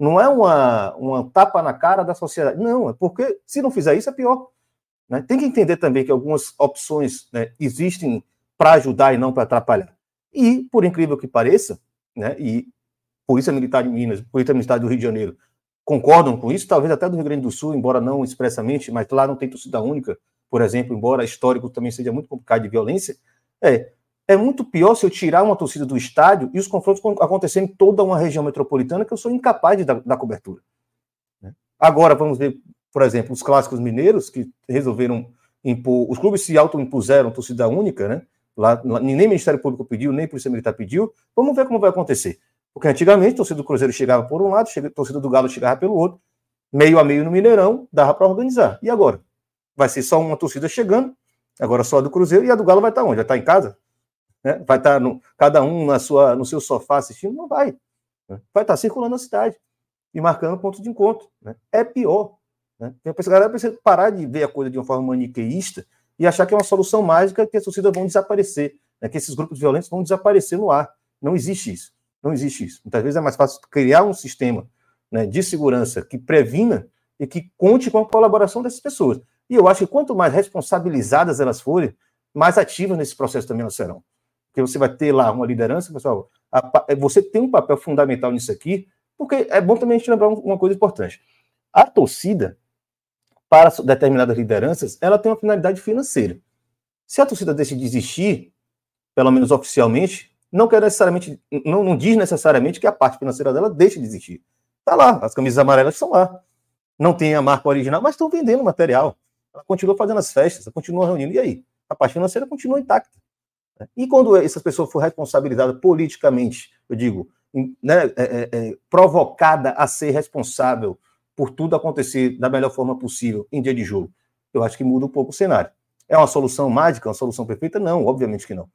Não é uma, uma tapa na cara da sociedade. Não, é porque se não fizer isso é pior. Né? Tem que entender também que algumas opções né, existem para ajudar e não para atrapalhar. E, por incrível que pareça, né, e Polícia Militar de Minas, Polícia Militar do Rio de Janeiro concordam com isso, talvez até do Rio Grande do Sul, embora não expressamente, mas lá não tem torcida única, por exemplo, embora histórico também seja muito complicado de violência, é é muito pior se eu tirar uma torcida do estádio e os confrontos acontecerem em toda uma região metropolitana que eu sou incapaz de dar, dar cobertura. Né? Agora, vamos ver, por exemplo, os clássicos mineiros que resolveram impor, os clubes se auto-impuseram torcida única, né? Lá, nem Ministério Público pediu, nem Polícia Militar pediu. Vamos ver como vai acontecer. Porque antigamente, a torcida do Cruzeiro chegava por um lado, a torcida do Galo chegava pelo outro, meio a meio no Mineirão, dava para organizar. E agora? Vai ser só uma torcida chegando, agora só a do Cruzeiro, e a do Galo vai estar onde? Vai estar em casa? Né? Vai estar tá no, cada um na sua, no seu sofá assistindo? Não vai. Né? Vai estar tá circulando na cidade e marcando pontos de encontro. Né? É pior. Né? Então, a galera precisa parar de ver a coisa de uma forma maniqueísta e achar que é uma solução mágica que as torcidas vão desaparecer, né? que esses grupos violentos vão desaparecer no ar. Não existe isso. Não existe isso. Muitas vezes é mais fácil criar um sistema né, de segurança que previna e que conte com a colaboração dessas pessoas. E eu acho que quanto mais responsabilizadas elas forem, mais ativas nesse processo também elas serão. Porque você vai ter lá uma liderança, pessoal, a, você tem um papel fundamental nisso aqui, porque é bom também a gente lembrar uma coisa importante. A torcida, para determinadas lideranças, ela tem uma finalidade financeira. Se a torcida decide desistir, pelo menos oficialmente, não quer necessariamente, não, não diz necessariamente que a parte financeira dela deixe de existir. Está lá, as camisas amarelas estão lá. Não tem a marca original, mas estão vendendo material. Ela continua fazendo as festas, ela continua reunindo. E aí? A parte financeira continua intacta. E quando essa pessoa for responsabilizada politicamente, eu digo, né, é, é, é, provocada a ser responsável por tudo acontecer da melhor forma possível em dia de jogo, eu acho que muda um pouco o cenário. É uma solução mágica, uma solução perfeita? Não, obviamente que não.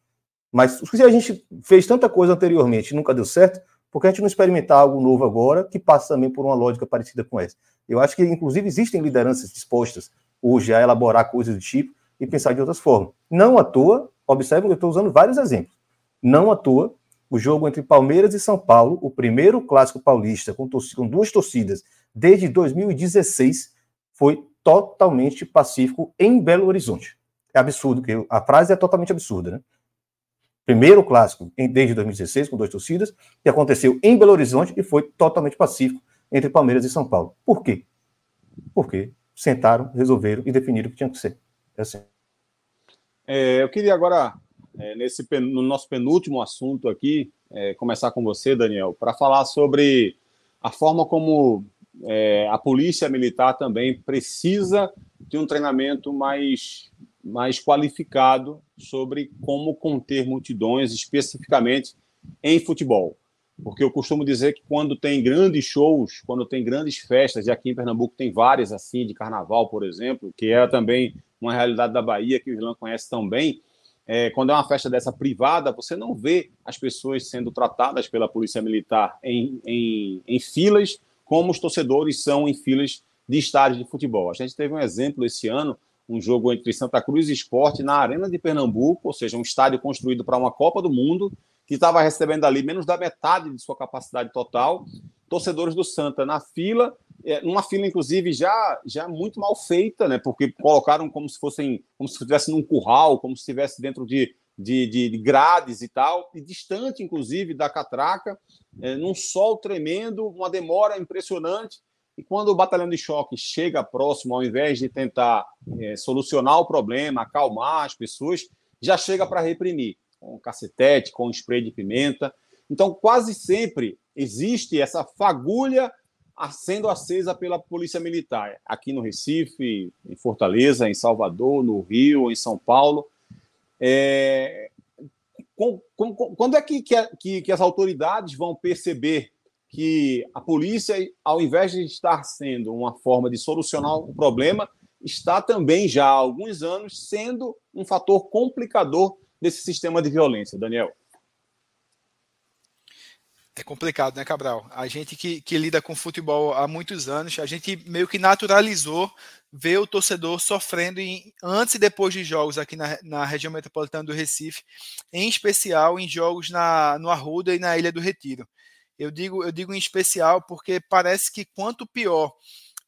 Mas se a gente fez tanta coisa anteriormente e nunca deu certo, por que a gente não experimentar algo novo agora que passa também por uma lógica parecida com essa? Eu acho que, inclusive, existem lideranças dispostas hoje a elaborar coisas do tipo e pensar de outras formas. Não à toa, observe que eu estou usando vários exemplos. Não à toa, o jogo entre Palmeiras e São Paulo, o primeiro clássico paulista com, com duas torcidas desde 2016, foi totalmente pacífico em Belo Horizonte. É absurdo, a frase é totalmente absurda, né? Primeiro clássico desde 2016, com duas torcidas, que aconteceu em Belo Horizonte e foi totalmente pacífico entre Palmeiras e São Paulo. Por quê? Porque sentaram, resolveram e definiram o que tinha que ser. É assim. É, eu queria agora, é, nesse, no nosso penúltimo assunto aqui, é, começar com você, Daniel, para falar sobre a forma como é, a polícia militar também precisa de um treinamento mais, mais qualificado sobre como conter multidões, especificamente em futebol. Porque eu costumo dizer que quando tem grandes shows, quando tem grandes festas, e aqui em Pernambuco tem várias assim, de carnaval, por exemplo, que é também uma realidade da Bahia que o Irlã conhece tão bem. É, quando é uma festa dessa privada, você não vê as pessoas sendo tratadas pela Polícia Militar em, em, em filas, como os torcedores são em filas de estádios de futebol. A gente teve um exemplo esse ano, um jogo entre Santa Cruz e Esporte na Arena de Pernambuco, ou seja, um estádio construído para uma Copa do Mundo, que estava recebendo ali menos da metade de sua capacidade total. Torcedores do Santa na fila, é, numa fila, inclusive, já, já muito mal feita, né? Porque colocaram como se fossem, como se estivesse num curral, como se estivesse dentro de, de, de, de, grades e tal, e distante, inclusive, da catraca, é, num sol tremendo, uma demora impressionante. E quando o batalhão de choque chega próximo, ao invés de tentar é, solucionar o problema, acalmar as pessoas, já chega para reprimir, com cacetete, com spray de pimenta. Então, quase sempre existe essa fagulha sendo acesa pela Polícia Militar, aqui no Recife, em Fortaleza, em Salvador, no Rio, em São Paulo. É... Quando é que, que, que as autoridades vão perceber que a polícia, ao invés de estar sendo uma forma de solucionar o problema, está também já há alguns anos sendo um fator complicador desse sistema de violência, Daniel? É complicado, né, Cabral? A gente que, que lida com futebol há muitos anos, a gente meio que naturalizou ver o torcedor sofrendo em, antes e depois de jogos aqui na, na região metropolitana do Recife, em especial em jogos na, no Arruda e na Ilha do Retiro. Eu digo, eu digo em especial porque parece que quanto pior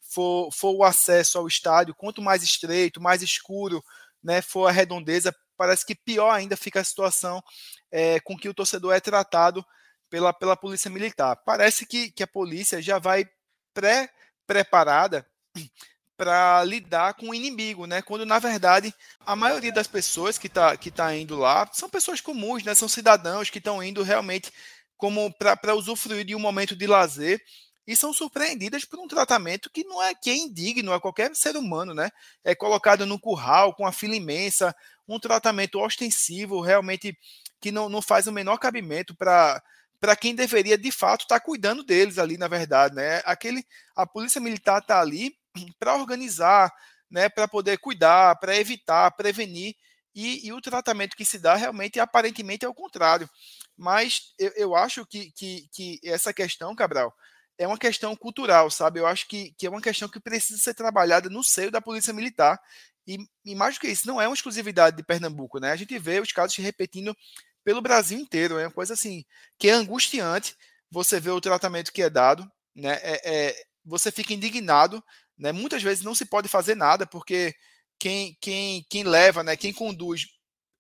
for, for o acesso ao estádio, quanto mais estreito, mais escuro né, for a redondeza, parece que pior ainda fica a situação é, com que o torcedor é tratado pela, pela polícia militar. Parece que, que a polícia já vai pré-preparada para lidar com o inimigo, né? Quando na verdade a maioria das pessoas que está que tá indo lá são pessoas comuns, né? São cidadãos que estão indo realmente como para usufruir de um momento de lazer e são surpreendidas por um tratamento que não é que é indigno a qualquer ser humano, né? É colocado no curral com a fila imensa, um tratamento ostensivo, realmente que não, não faz o menor cabimento para para quem deveria de fato estar tá cuidando deles ali, na verdade, né? Aquele, a polícia militar está ali para organizar, né? Para poder cuidar, para evitar, prevenir. e, e, o tratamento que se dá realmente, aparentemente, é o contrário. Mas eu, eu acho que, que, que, essa questão, Cabral, é uma questão cultural, sabe? Eu acho que, que é uma questão que precisa ser trabalhada no seio da Polícia Militar. E, e mais do que isso, não é uma exclusividade de Pernambuco, né? A gente vê os casos se repetindo pelo Brasil inteiro. É uma coisa assim que é angustiante. Você vê o tratamento que é dado, né? É, é, você fica indignado, né? Muitas vezes não se pode fazer nada porque quem, quem, quem leva, né, quem conduz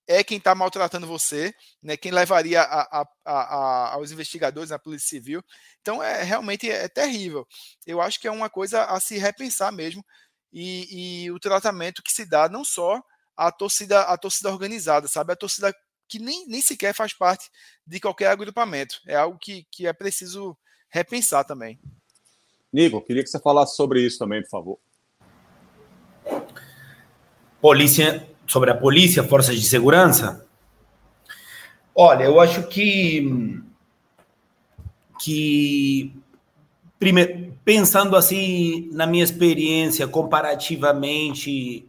é quem está maltratando você, né, quem levaria a, a, a, aos investigadores, a Polícia Civil. Então, é realmente é, terrível. Eu acho que é uma coisa a se repensar mesmo, e, e o tratamento que se dá não só à torcida, à torcida organizada, sabe? A torcida que nem, nem sequer faz parte de qualquer agrupamento. É algo que, que é preciso repensar também. Nico, queria que você falasse sobre isso também, por favor polícia, sobre a polícia, forças de segurança? Olha, eu acho que que primeiro, pensando assim na minha experiência comparativamente,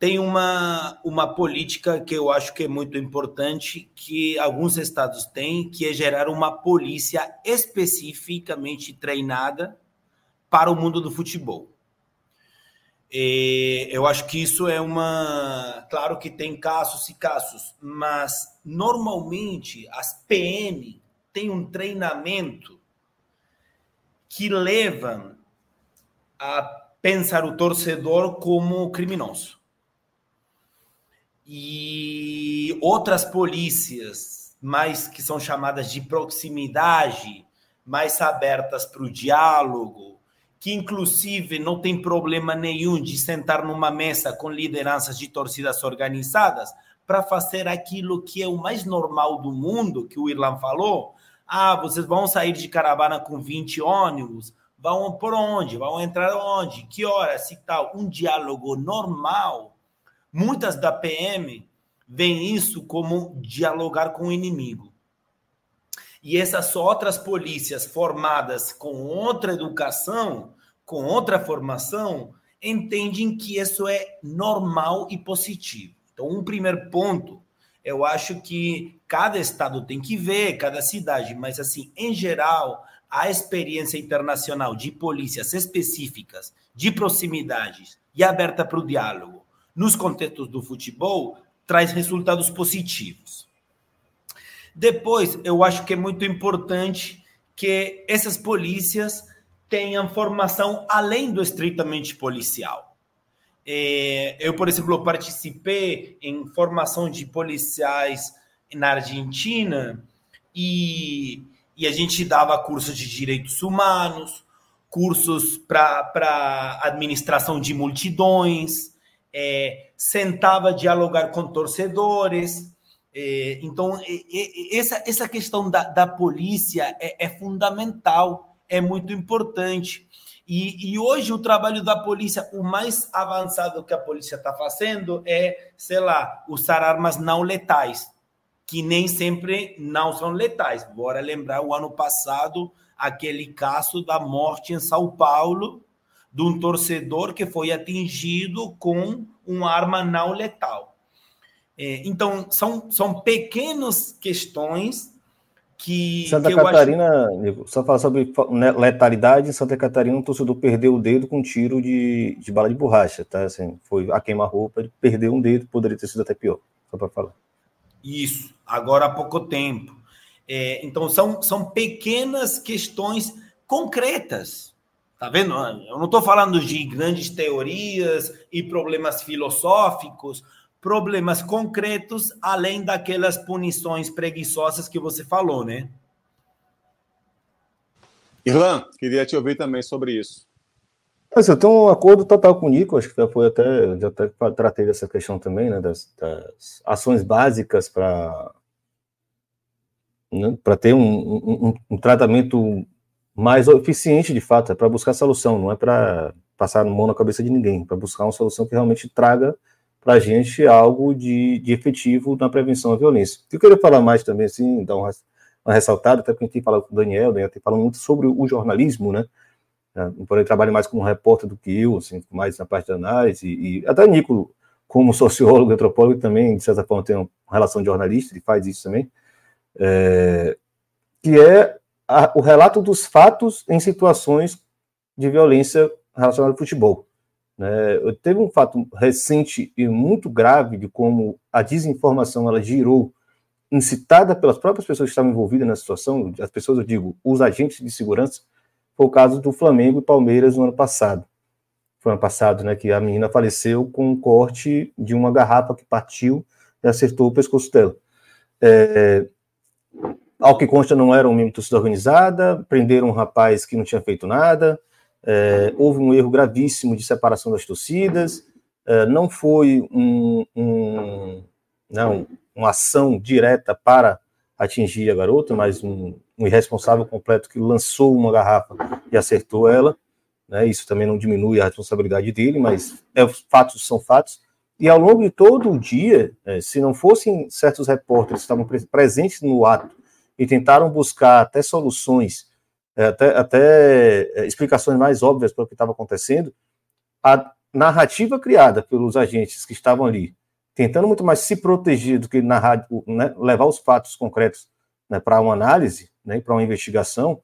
tem uma uma política que eu acho que é muito importante que alguns estados têm, que é gerar uma polícia especificamente treinada para o mundo do futebol. E eu acho que isso é uma. Claro que tem casos e casos, mas normalmente as PM têm um treinamento que levam a pensar o torcedor como criminoso. E outras polícias, mais que são chamadas de proximidade, mais abertas para o diálogo, que inclusive não tem problema nenhum de sentar numa mesa com lideranças de torcidas organizadas para fazer aquilo que é o mais normal do mundo, que o Irlan falou. Ah, vocês vão sair de caravana com 20 ônibus, vão por onde? Vão entrar onde? Que horas e tal? Um diálogo normal. Muitas da PM veem isso como dialogar com o inimigo. E essas outras polícias formadas com outra educação, com outra formação, entendem que isso é normal e positivo. Então, um primeiro ponto, eu acho que cada estado tem que ver, cada cidade, mas assim, em geral, a experiência internacional de polícias específicas, de proximidades e aberta para o diálogo nos contextos do futebol traz resultados positivos. Depois, eu acho que é muito importante que essas polícias tenham formação além do estritamente policial. É, eu, por exemplo, participei em formação de policiais na Argentina e, e a gente dava cursos de direitos humanos, cursos para administração de multidões, é, sentava dialogar com torcedores, é, então, essa, essa questão da, da polícia é, é, fundamental, é muito importante. E, e, hoje o trabalho da polícia, o mais avançado que a polícia está fazendo é, sei lá, usar armas não letais, que nem sempre não são letais. Bora lembrar o ano passado, aquele caso da morte em São Paulo, de um torcedor que foi atingido com uma arma não letal. É, então, são, são pequenas questões que. Santa que Catarina, acho... só falar sobre né, letalidade, em Santa Catarina, um torcedor perdeu o dedo com um tiro de, de bala de borracha, tá? Assim, foi a queima-roupa, ele perdeu um dedo, poderia ter sido até pior, só para falar. Isso, agora há pouco tempo. É, então, são, são pequenas questões concretas. Tá vendo? Eu não estou falando de grandes teorias e problemas filosóficos, problemas concretos além daquelas punições preguiçosas que você falou, né? Irlan, queria te ouvir também sobre isso. Mas eu tenho um acordo total com o Nico, acho que já foi até, já até tratei dessa questão também, né, das, das ações básicas para né, para ter um, um, um, tratamento mais eficiente de fato, é para buscar solução, não é para passar mão na cabeça de ninguém, para buscar uma solução que realmente traga para a gente algo de, de efetivo na prevenção à violência. Eu queria falar mais também, assim, dar uma, uma ressaltada, até porque a gente tem falado com o Daniel, o Daniel tem falado muito sobre o jornalismo, né? É, porém, trabalha mais como repórter do que eu, assim, mais na parte da análise, e até Nico como sociólogo, antropólogo, também, de certa forma, tem uma relação de jornalista, ele faz isso também, é, que é a, o relato dos fatos em situações de violência relacionada ao futebol. Né? Teve um fato recente e muito grave de como a desinformação ela girou, incitada pelas próprias pessoas que estavam envolvidas na situação, as pessoas, eu digo, os agentes de segurança, foi o caso do Flamengo e Palmeiras no ano passado. Foi ano passado, né, que a menina faleceu com um corte de uma garrafa que partiu e acertou o pescoço dela. É, ao que consta, não era um de torcida organizada, prenderam um rapaz que não tinha feito nada, é, houve um erro gravíssimo de separação das torcidas, é, não foi um, um, não, uma ação direta para atingir a garota, mas um, um irresponsável completo que lançou uma garrafa e acertou ela. Né, isso também não diminui a responsabilidade dele, mas é, fatos são fatos. E ao longo de todo o dia, é, se não fossem certos repórteres que estavam presentes no ato e tentaram buscar até soluções, é, até, até é, explicações mais óbvias para o que estava acontecendo, a narrativa criada pelos agentes que estavam ali, tentando muito mais se proteger do que narrar, né, levar os fatos concretos né, para uma análise, né, para uma investigação,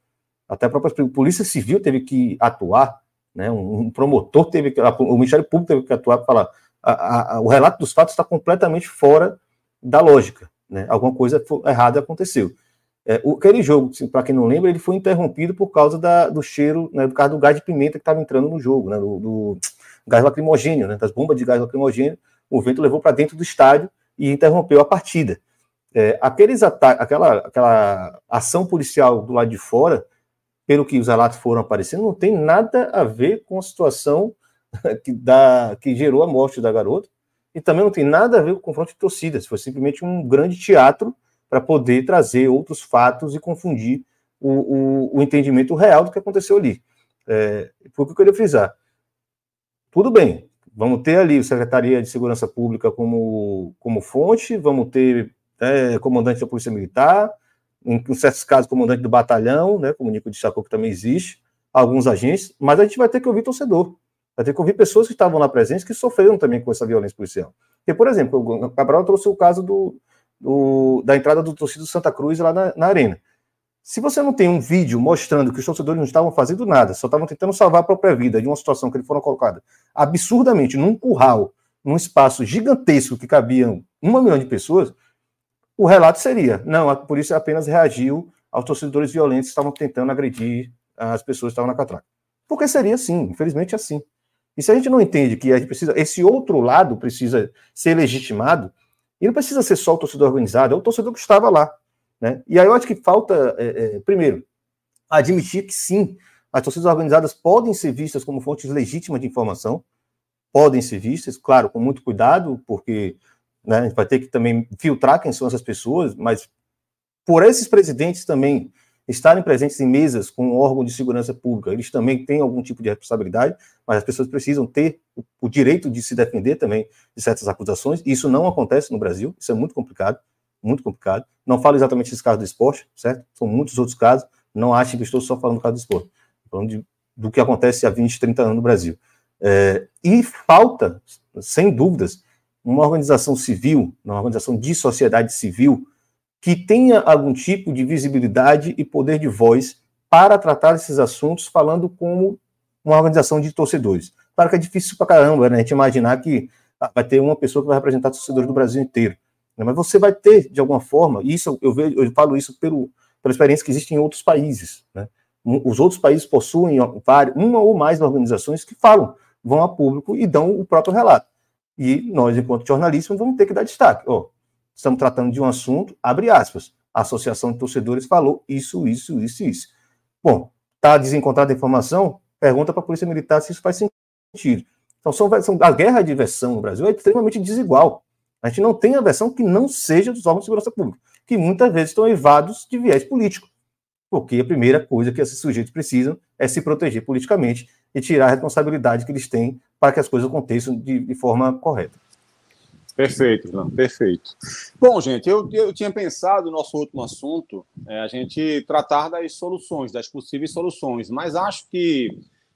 até a própria Polícia Civil teve que atuar, né, um, promotor teve que, o Ministério Público teve que atuar para falar, a, a, o relato dos fatos está completamente fora da lógica, né, alguma coisa errada aconteceu. É, o, aquele jogo, para quem não lembra, ele foi interrompido por causa da, do cheiro, né, por causa do gás de pimenta que estava entrando no jogo, né, do, do gás lacrimogênio, né, das bombas de gás lacrimogênio, o vento levou para dentro do estádio e interrompeu a partida. É, aqueles aquela, aquela ação policial do lado de fora, pelo que os relatos foram aparecendo, não tem nada a ver com a situação que, dá, que gerou a morte da garota, e também não tem nada a ver com o confronto de torcidas, foi simplesmente um grande teatro para poder trazer outros fatos e confundir o, o, o, entendimento real do que aconteceu ali. É, foi o que eu queria frisar. Tudo bem, vamos ter ali o Secretaria de Segurança Pública como, como fonte, vamos ter é, comandante da Polícia Militar, em, em, certos casos, comandante do batalhão, né, como o Nico destacou que também existe, alguns agentes, mas a gente vai ter que ouvir torcedor, vai ter que ouvir pessoas que estavam lá presentes que sofreram também com essa violência policial. Porque, por exemplo, o Cabral trouxe o caso do, do, da entrada do torcedor Santa Cruz lá na, na, arena. Se você não tem um vídeo mostrando que os torcedores não estavam fazendo nada, só estavam tentando salvar a própria vida de uma situação que eles foram colocados absurdamente num curral, num espaço gigantesco que cabiam uma milhão de pessoas, o relato seria: não, a polícia apenas reagiu aos torcedores violentos que estavam tentando agredir as pessoas que estavam na catraca. Porque seria assim, infelizmente é assim. E se a gente não entende que a gente precisa, esse outro lado precisa ser legitimado, e não precisa ser só o torcedor organizado, é o torcedor que estava lá. Né? E aí eu acho que falta, é, é, primeiro, admitir que sim, as torcidas organizadas podem ser vistas como fontes legítimas de informação, podem ser vistas, claro, com muito cuidado, porque né, a gente vai ter que também filtrar quem são essas pessoas, mas por esses presidentes também estarem presentes em mesas com um órgão de segurança pública, eles também têm algum tipo de responsabilidade, mas as pessoas precisam ter o, o direito de se defender também de certas acusações, isso não acontece no Brasil, isso é muito complicado, muito complicado. Não falo exatamente desse caso do esporte, certo? São muitos outros casos, não achem que estou só falando do caso do esporte, falando de, do que acontece há 20, 30 anos no Brasil. É, e falta, sem dúvidas, uma organização civil, uma organização de sociedade civil, que tenha algum tipo de visibilidade e poder de voz para tratar esses assuntos, falando como uma organização de torcedores. Claro que é difícil para caramba, né? A gente imaginar que ah, vai ter uma pessoa que vai representar torcedores do Brasil inteiro. Né? Mas você vai ter, de alguma forma, isso eu, vejo, eu falo isso pelo, pela experiência que existe em outros países. Né? Os outros países possuem uma ou mais organizações que falam, vão a público e dão o próprio relato. E nós, enquanto jornalistas, vamos ter que dar destaque. Oh, estamos tratando de um assunto, abre aspas, a Associação de Torcedores falou isso, isso, isso, isso. Bom, está desencontrada a informação? Pergunta para a Polícia Militar se isso faz sentido. Então, são, são, a guerra de versão no Brasil é extremamente desigual. A gente não tem a versão que não seja dos órgãos de segurança pública, que muitas vezes estão evados de viés político. Porque a primeira coisa que esses sujeitos precisam é se proteger politicamente e tirar a responsabilidade que eles têm para que as coisas aconteçam de, de forma correta. Perfeito, Ilan, perfeito. Bom, gente, eu, eu tinha pensado no nosso último assunto, é, a gente tratar das soluções, das possíveis soluções, mas acho que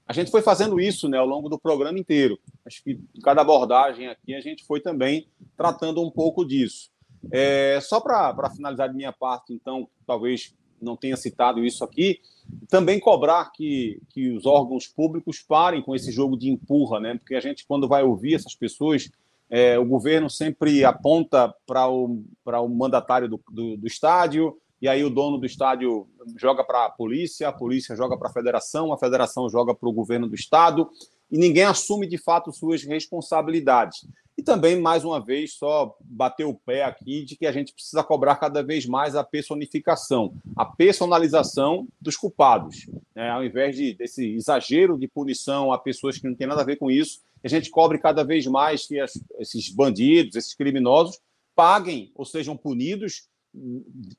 A gente foi fazendo isso né, ao longo do programa inteiro. Acho que cada abordagem aqui a gente foi também tratando um pouco disso. É, só para finalizar de minha parte, então, talvez não tenha citado isso aqui, também cobrar que, que os órgãos públicos parem com esse jogo de empurra, né? Porque a gente, quando vai ouvir essas pessoas, é, o governo sempre aponta para o, o mandatário do, do, do estádio, e aí o dono do estádio joga para a polícia, a polícia joga para a federação, a federação joga para o governo do estado, e ninguém assume de fato suas responsabilidades. E também, mais uma vez, só bater o pé aqui de que a gente precisa cobrar cada vez mais a personificação, a personalização dos culpados. Né? Ao invés de, desse exagero de punição a pessoas que não têm nada a ver com isso, a gente cobre cada vez mais que as, esses bandidos, esses criminosos, paguem ou sejam punidos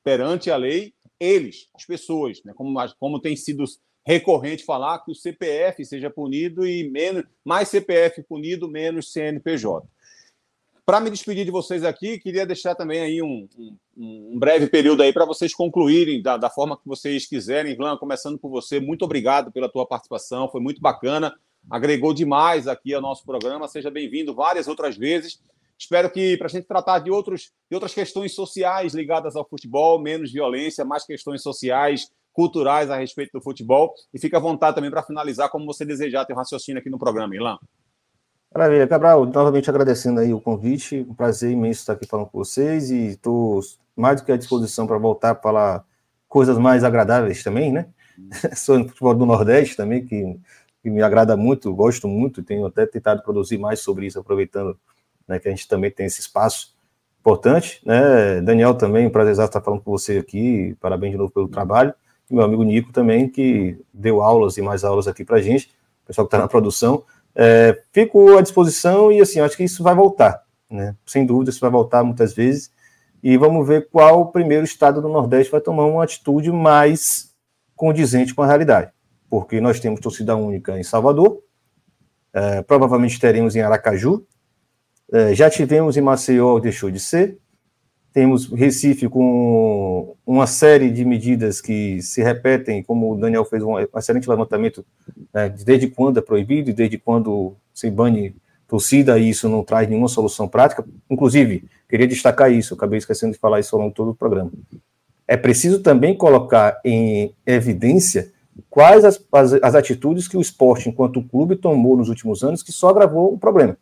perante a lei, eles, as pessoas, né? como, como tem sido recorrente falar que o CPF seja punido e menos mais CPF punido, menos CNPJ. Para me despedir de vocês aqui, queria deixar também aí um, um, um breve período aí para vocês concluírem da, da, forma que vocês quiserem. Ivan, começando por você, muito obrigado pela tua participação, foi muito bacana, agregou demais aqui ao nosso programa. Seja bem-vindo várias outras vezes. Espero que para a gente tratar de, outros, de outras questões sociais ligadas ao futebol, menos violência, mais questões sociais, culturais a respeito do futebol. E fica à vontade também para finalizar, como você desejar, ter um raciocínio aqui no programa, Ilan. Maravilha. Cabral, novamente agradecendo aí o convite. Um prazer imenso estar aqui falando com vocês e estou mais do que à disposição para voltar a falar coisas mais agradáveis também, né? Sou no futebol do Nordeste também, que, que, me agrada muito, gosto muito, tenho até tentado produzir mais sobre isso, aproveitando né, que a gente também tem esse espaço importante, né? Daniel também, um prazer estar falando com você aqui, parabéns de novo pelo trabalho. Meu amigo Nico também, que deu aulas e mais aulas aqui para a gente, o pessoal que está na produção. É, fico à disposição e assim, acho que isso vai voltar, né? Sem dúvida, isso vai voltar muitas vezes. E vamos ver qual primeiro estado do Nordeste vai tomar uma atitude mais condizente com a realidade. Porque nós temos torcida única em Salvador, é, provavelmente teremos em Aracaju, é, já tivemos em Maceió, deixou de ser, temos Recife com uma série de medidas que se repetem, como o Daniel fez um excelente levantamento, né, desde quando é proibido e desde quando se bane torcida, e isso não traz nenhuma solução prática. Inclusive, queria destacar isso, acabei esquecendo de falar isso ao longo de todo o programa. É preciso também colocar em evidência quais as, as, as atitudes que o esporte, enquanto clube, tomou nos últimos anos, que só agravou o problema.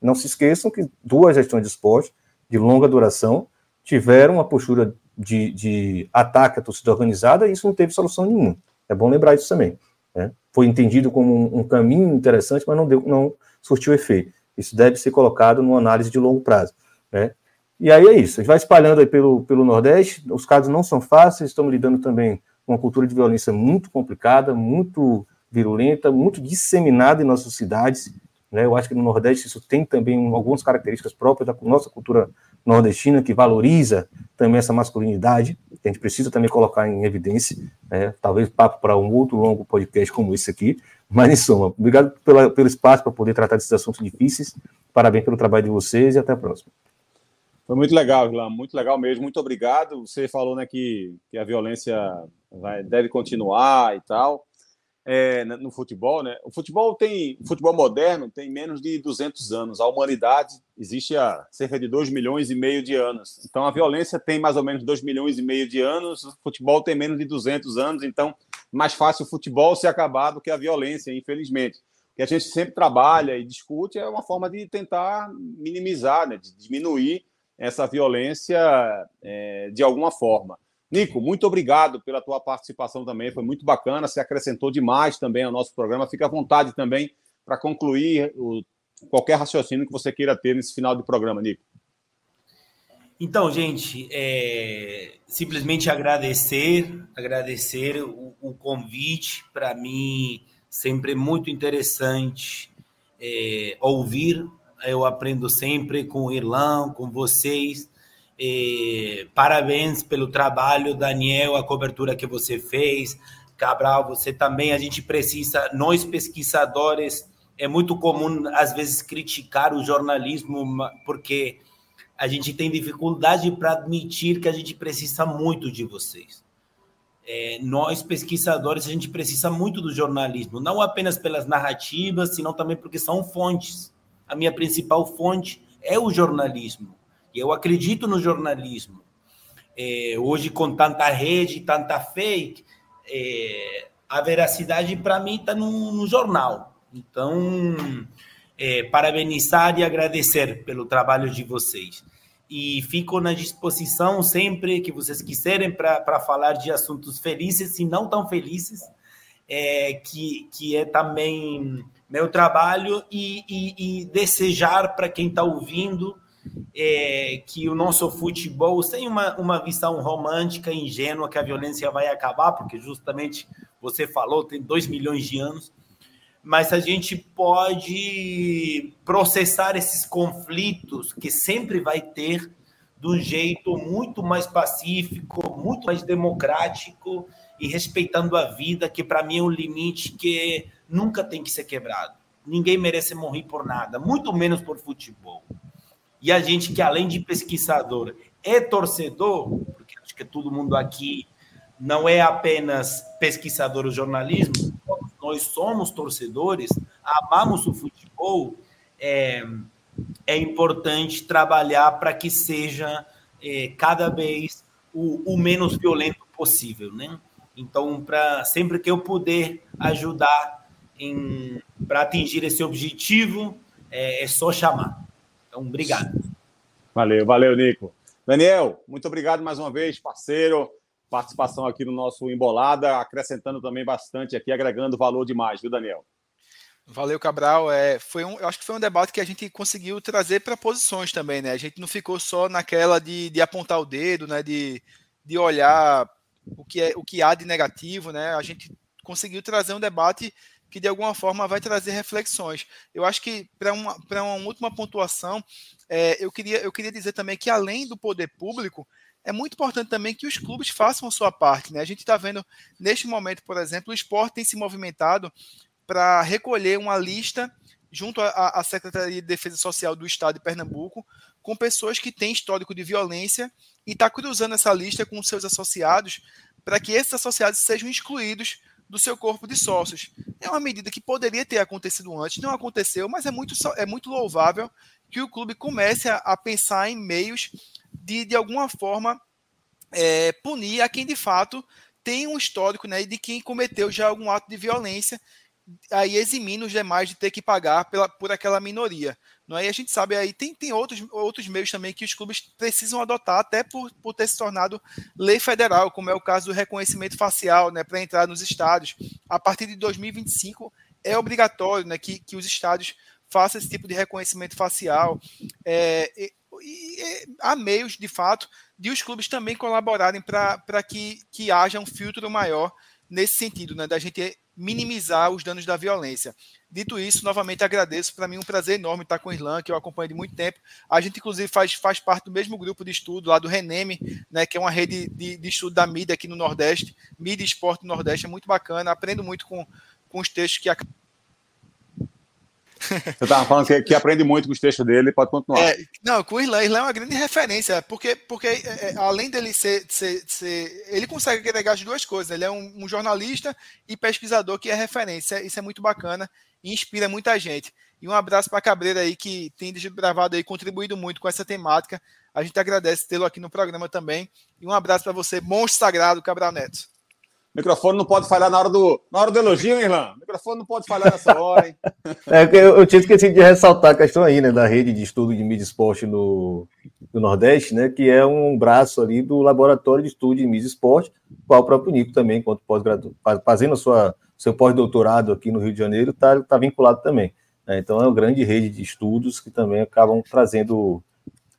Não se esqueçam que duas gestões de esporte de longa duração tiveram uma postura de, de ataque à torcida organizada e isso não teve solução nenhuma. É bom lembrar isso também. Né? Foi entendido como um, um, caminho interessante, mas não, deu, não surtiu efeito. Isso deve ser colocado numa análise de longo prazo. Né? E aí é isso. A gente vai espalhando aí pelo, pelo Nordeste. Os casos não são fáceis, estamos lidando também com uma cultura de violência muito complicada, muito virulenta, muito disseminada em nossas cidades. Né? Eu acho que no Nordeste isso tem também algumas características próprias da nossa cultura nordestina que valoriza também essa masculinidade, que a gente precisa também colocar em evidência, né? talvez papo para um outro longo podcast como esse aqui, mas em suma, obrigado pela, pelo espaço para poder tratar desses assuntos difíceis, parabéns pelo trabalho de vocês e até a próxima. Foi muito legal, Ilan, muito legal mesmo, muito obrigado. Você falou né, que, que a violência vai, deve continuar e tal é, no futebol, né? O futebol tem, o futebol moderno tem menos de 200 anos. A humanidade existe há cerca de 2 milhões e meio de anos. Então a violência tem mais ou menos 2 milhões e meio de anos, o futebol tem menos de 200 anos, então mais fácil o futebol se acabar do que a violência, infelizmente. O que a gente sempre trabalha e discute é uma forma de tentar minimizar, né, de diminuir essa violência é, de alguma forma. Nico, muito obrigado pela tua participação também, foi muito bacana, você acrescentou demais também ao nosso programa. Fica à vontade também para concluir o, qualquer raciocínio que você queira ter nesse final do programa, Nico. Então, gente, é, simplesmente agradecer, agradecer o, o convite. Para mim, sempre é muito interessante é, ouvir. Eu aprendo sempre com o Irlão, com vocês. E, parabéns pelo trabalho, Daniel, a cobertura que você fez. Cabral, você também, a gente precisa, nós pesquisadores, é muito comum às vezes criticar o jornalismo, porque a gente tem dificuldade para admitir que a gente precisa muito de vocês. é, nós pesquisadores a gente precisa muito do jornalismo, não apenas pelas narrativas, senão também porque são fontes. A minha principal fonte é o jornalismo. Eu acredito no jornalismo. É, hoje, com tanta rede, tanta fake, é, a veracidade para mim está no, no, jornal. Então, é, parabenizar e agradecer pelo trabalho de vocês. E fico na disposição sempre que vocês quiserem para falar de assuntos felizes e não tão felizes, é, que, que é também meu trabalho, e, e, e desejar para quem está ouvindo é, que o nosso futebol, sem uma, uma visão romântica, ingênua, que a violência vai acabar, porque justamente você falou, tem dois milhões de anos, mas a gente pode processar esses conflitos que sempre vai ter de um jeito muito mais pacífico, muito mais democrático e respeitando a vida, que para mim é um limite que nunca tem que ser quebrado. Ninguém merece morrer por nada, muito menos por futebol. E a gente que além de pesquisador é torcedor, porque acho que todo mundo aqui não é apenas pesquisador do jornalismo, nós somos torcedores, amamos o futebol, é, é importante trabalhar para que seja é, cada vez o, o, menos violento possível, né? Então, para sempre que eu puder ajudar para atingir esse objetivo, é, é só chamar. Então, obrigado. Valeu, valeu, Nico. Daniel, muito obrigado mais uma vez, parceiro participação aqui no nosso Embolada, acrescentando também bastante aqui, agregando valor demais, viu, Daniel? Valeu, Cabral. É, foi um, eu acho que foi um debate que a gente conseguiu trazer para posições também, né? A gente não ficou só naquela de, de apontar o dedo, né? De, de olhar o que, é, o que há de negativo, né? A gente conseguiu trazer um debate que de alguma forma vai trazer reflexões. Eu acho que para uma, uma última pontuação, é, eu, queria, eu queria dizer também que além do poder público, é muito importante também que os clubes façam a sua parte. Né? A gente está vendo, neste momento, por exemplo, o esporte tem se movimentado para recolher uma lista junto à, Secretaria de Defesa Social do Estado de Pernambuco, com pessoas que têm histórico de violência e está cruzando essa lista com seus associados para que esses associados sejam excluídos do seu corpo de sócios. É uma medida que poderia ter acontecido antes, não aconteceu, mas é muito, é muito louvável que o clube comece a, a pensar em meios de, de alguma forma, é, punir a quem de fato tem um histórico né, de quem cometeu já algum ato de violência, aí eximindo os demais de ter que pagar pela, por aquela minoria. Não é? E a gente sabe aí, tem, tem outros, outros meios também que os clubes precisam adotar, até por, por ter se tornado lei federal, como é o caso do reconhecimento facial né, para entrar nos estádios. A partir de 2025 é obrigatório né, que, que os estádios façam esse tipo de reconhecimento facial. É, e há meios, de fato, de os clubes também colaborarem para que, que haja um filtro maior nesse sentido, né, da gente minimizar os danos da violência. Dito isso, novamente agradeço. Para mim, um prazer enorme estar com o Irlan, que eu acompanho de muito tempo. A gente, inclusive, faz, faz parte do mesmo grupo de estudo lá do Reneme, né, que é uma rede de, de estudo da mídia aqui no Nordeste, mídia e esporte no Nordeste. É muito bacana. Aprendo muito com, com os textos que você estava falando que, que, aprende muito com os textos dele, pode continuar. É, não, com o Irlan, Irlan é uma grande referência, porque, porque é, é além dele ser, ser, ser, Ele consegue agregar as duas coisas. Ele é um, um, jornalista e pesquisador que é referência. Isso é muito bacana e inspira muita gente. E um abraço para Cabreira aí, que tem gravado aí, contribuído muito com essa temática. A gente agradece tê-lo aqui no programa também. E um abraço para você, monstro sagrado, Cabral Neto. Microfone não pode falhar na hora do, na hora do elogio, hein, Irlan? Microfone não pode falhar nessa hora, hein? É, eu, eu tinha esquecido de ressaltar a questão aí, né, da rede de estudo de mídia esporte no, no Nordeste, né, que é um braço ali do Laboratório de Estudo de Mídia Esporte, qual o próprio Nico também, enquanto pós-graduado, fazendo sua, seu pós-doutorado aqui no Rio de Janeiro, está tá vinculado também. Né? Então é uma grande rede de estudos que também acabam trazendo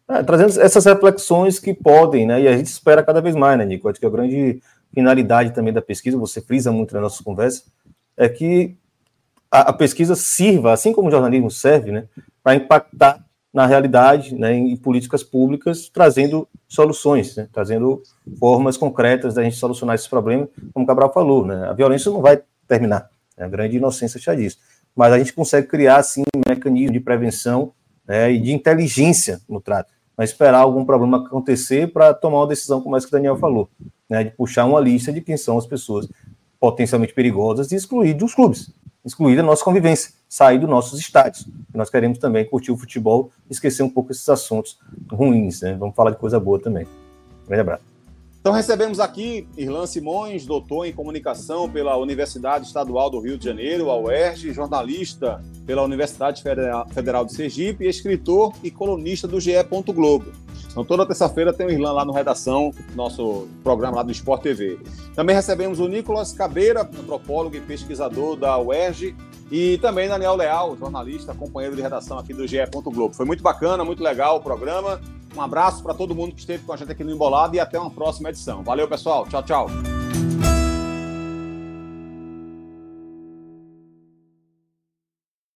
é, trazendo essas reflexões que podem, né? E a gente espera cada vez mais, né, Nico? Acho que é o grande finalidade também da pesquisa, você frisa muito na nossa conversa, é que a, a pesquisa sirva, assim como o jornalismo serve, né, para impactar na realidade, né, em políticas públicas, trazendo soluções, né, trazendo formas concretas da gente solucionar esses problemas, como o Cabral falou, né, a violência não vai terminar, né, a grande inocência já diz, mas a gente consegue criar, assim, um mecanismo de prevenção né, e de inteligência no trato, mas esperar algum problema acontecer para tomar uma decisão como essa que o Daniel falou. né, de puxar uma lista de quem são as pessoas potencialmente perigosas e excluir dos clubes, excluir da nossa convivência, sair dos nossos estádios. Nós queremos também curtir o futebol, esquecer um pouco esses assuntos ruins, né? Vamos falar de coisa boa também. grande abraço. Então recebemos aqui Irlan Simões, doutor em comunicação pela Universidade Estadual do Rio de Janeiro, a UERJ, jornalista pela Universidade Federal de Sergipe, escritor e colunista do GE. Globo. Então toda terça-feira tem o Irlan lá no Redação, nosso programa lá do Sport TV. Também recebemos o Nicolas Cabeira, antropólogo e pesquisador da UERJ, e também Daniel Leal, jornalista, companheiro de redação aqui do GE. Globo. Foi muito bacana, muito legal o programa. Um abraço para todo mundo que esteve com a gente aqui no Embolado e até uma próxima edição. Valeu, pessoal. Tchau, tchau.